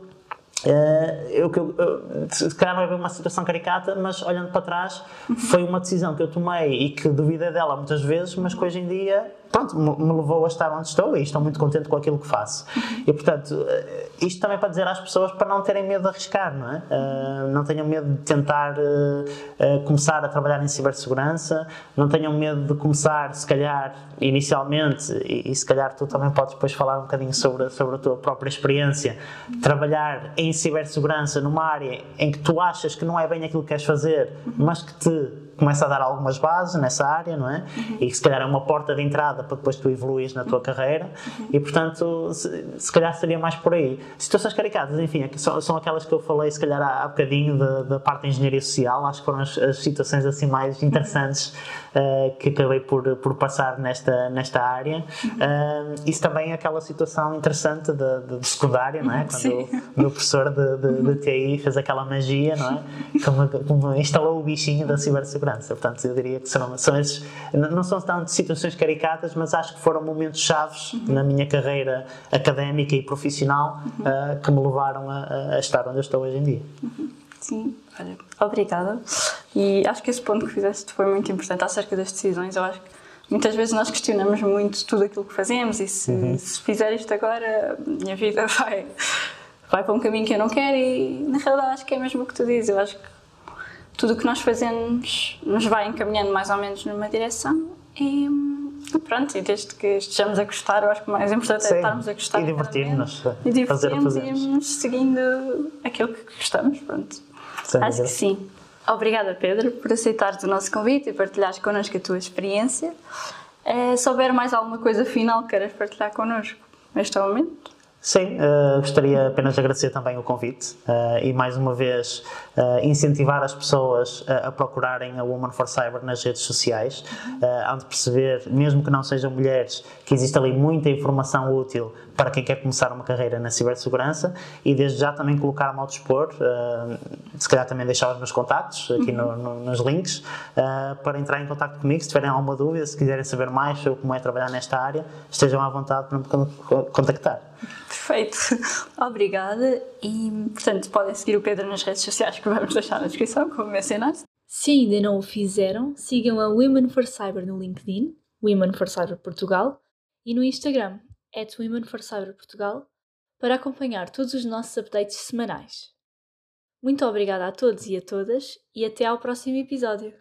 S2: eu, eu, eu, se calhar não é bem uma situação caricata, mas olhando para trás, uhum. foi uma decisão que eu tomei e que duvidei dela muitas vezes, mas que hoje em dia pronto, me levou a estar onde estou e estou muito contente com aquilo que faço. E portanto, eh, isto também para dizer às pessoas para não terem medo de arriscar, não é? Uh, não tenham medo de tentar uh, uh, começar a trabalhar em cibersegurança, não tenham medo de começar, se calhar, inicialmente, e, e, se calhar tu também podes depois falar um bocadinho sobre, sobre a tua própria experiência, trabalhar em cibersegurança numa área em que tu achas que não é bem aquilo que queres fazer, mas que te começa a dar algumas bases nessa área, não é? Uhum. E que se calhar é uma porta de entrada para depois tu evoluires na tua carreira uhum. e portanto se, se, calhar seria mais por aí. Situações caricatas, enfim, é são, são aquelas que eu falei se calhar há, há bocadinho da, da parte da engenharia social, acho que foram as, as situações assim mais interessantes uh, que acabei por, por passar nesta, nesta área. Uh, isso também é aquela situação interessante de, de, de secundária, não é? Quando Sim. o meu professor de, de, de, TI fez aquela magia, não é? Como, como instalou o bichinho da cibersegurança. Portanto, eu diria que são, são esses, não são tanto situações caricatas, mas acho que foram momentos chaves uhum. na minha carreira académica e profissional uh, que me levaram a, a, estar onde eu estou hoje em dia.
S1: Uhum. Sim, olha, obrigada. E acho que esse ponto que fizeste foi muito importante acerca das decisões. Eu acho que muitas vezes nós questionamos muito tudo aquilo que fazemos e se, uhum. se fizer isto agora, minha vida vai, vai para um caminho que eu não quero e na realidade acho que é mesmo o que tu dizes. Eu acho que tudo o que nós fazemos nos vai encaminhando mais ou menos numa direção e pronto, e desde que estejamos a gostar, eu acho que o mais importante é Sim, é estarmos a gostar.
S2: E divertir-nos.
S1: E divertirmos e irmos seguindo aquilo que gostamos, pronto. Sem acho que sim. Obrigada, Pedro, por aceitares o nosso convite e partilhares connosco a tua experiência. É, se houver mais alguma coisa final que queiras partilhar connosco neste momento?
S2: Sim, uh, gostaria apenas de agradecer também o convite uh, e mais uma vez uh, incentivar as pessoas a procurarem a Woman for Cyber nas redes sociais, uh, hão de perceber, mesmo que não sejam mulheres, que existe ali muita informação útil para quem quer começar uma carreira na cibersegurança e desde já também colocar-me ao dispor, se calhar também deixar os meus contactos aqui no, no, nos links, para entrar em contato comigo se tiverem alguma dúvida, se quiserem saber mais sobre como é trabalhar nesta área, estejam à vontade para me contactar.
S1: Perfeito, obrigada e portanto podem seguir o Pedro nas redes sociais que vamos deixar na descrição, como mencionaste.
S3: Se ainda não o fizeram, sigam a Women for Cyber no LinkedIn, Women for Cyber Portugal, e no Instagram, at Women for Cyber Portugal para acompanhar todos os nossos updates semanais. Muito obrigada a todos e a todas e até ao próximo episódio.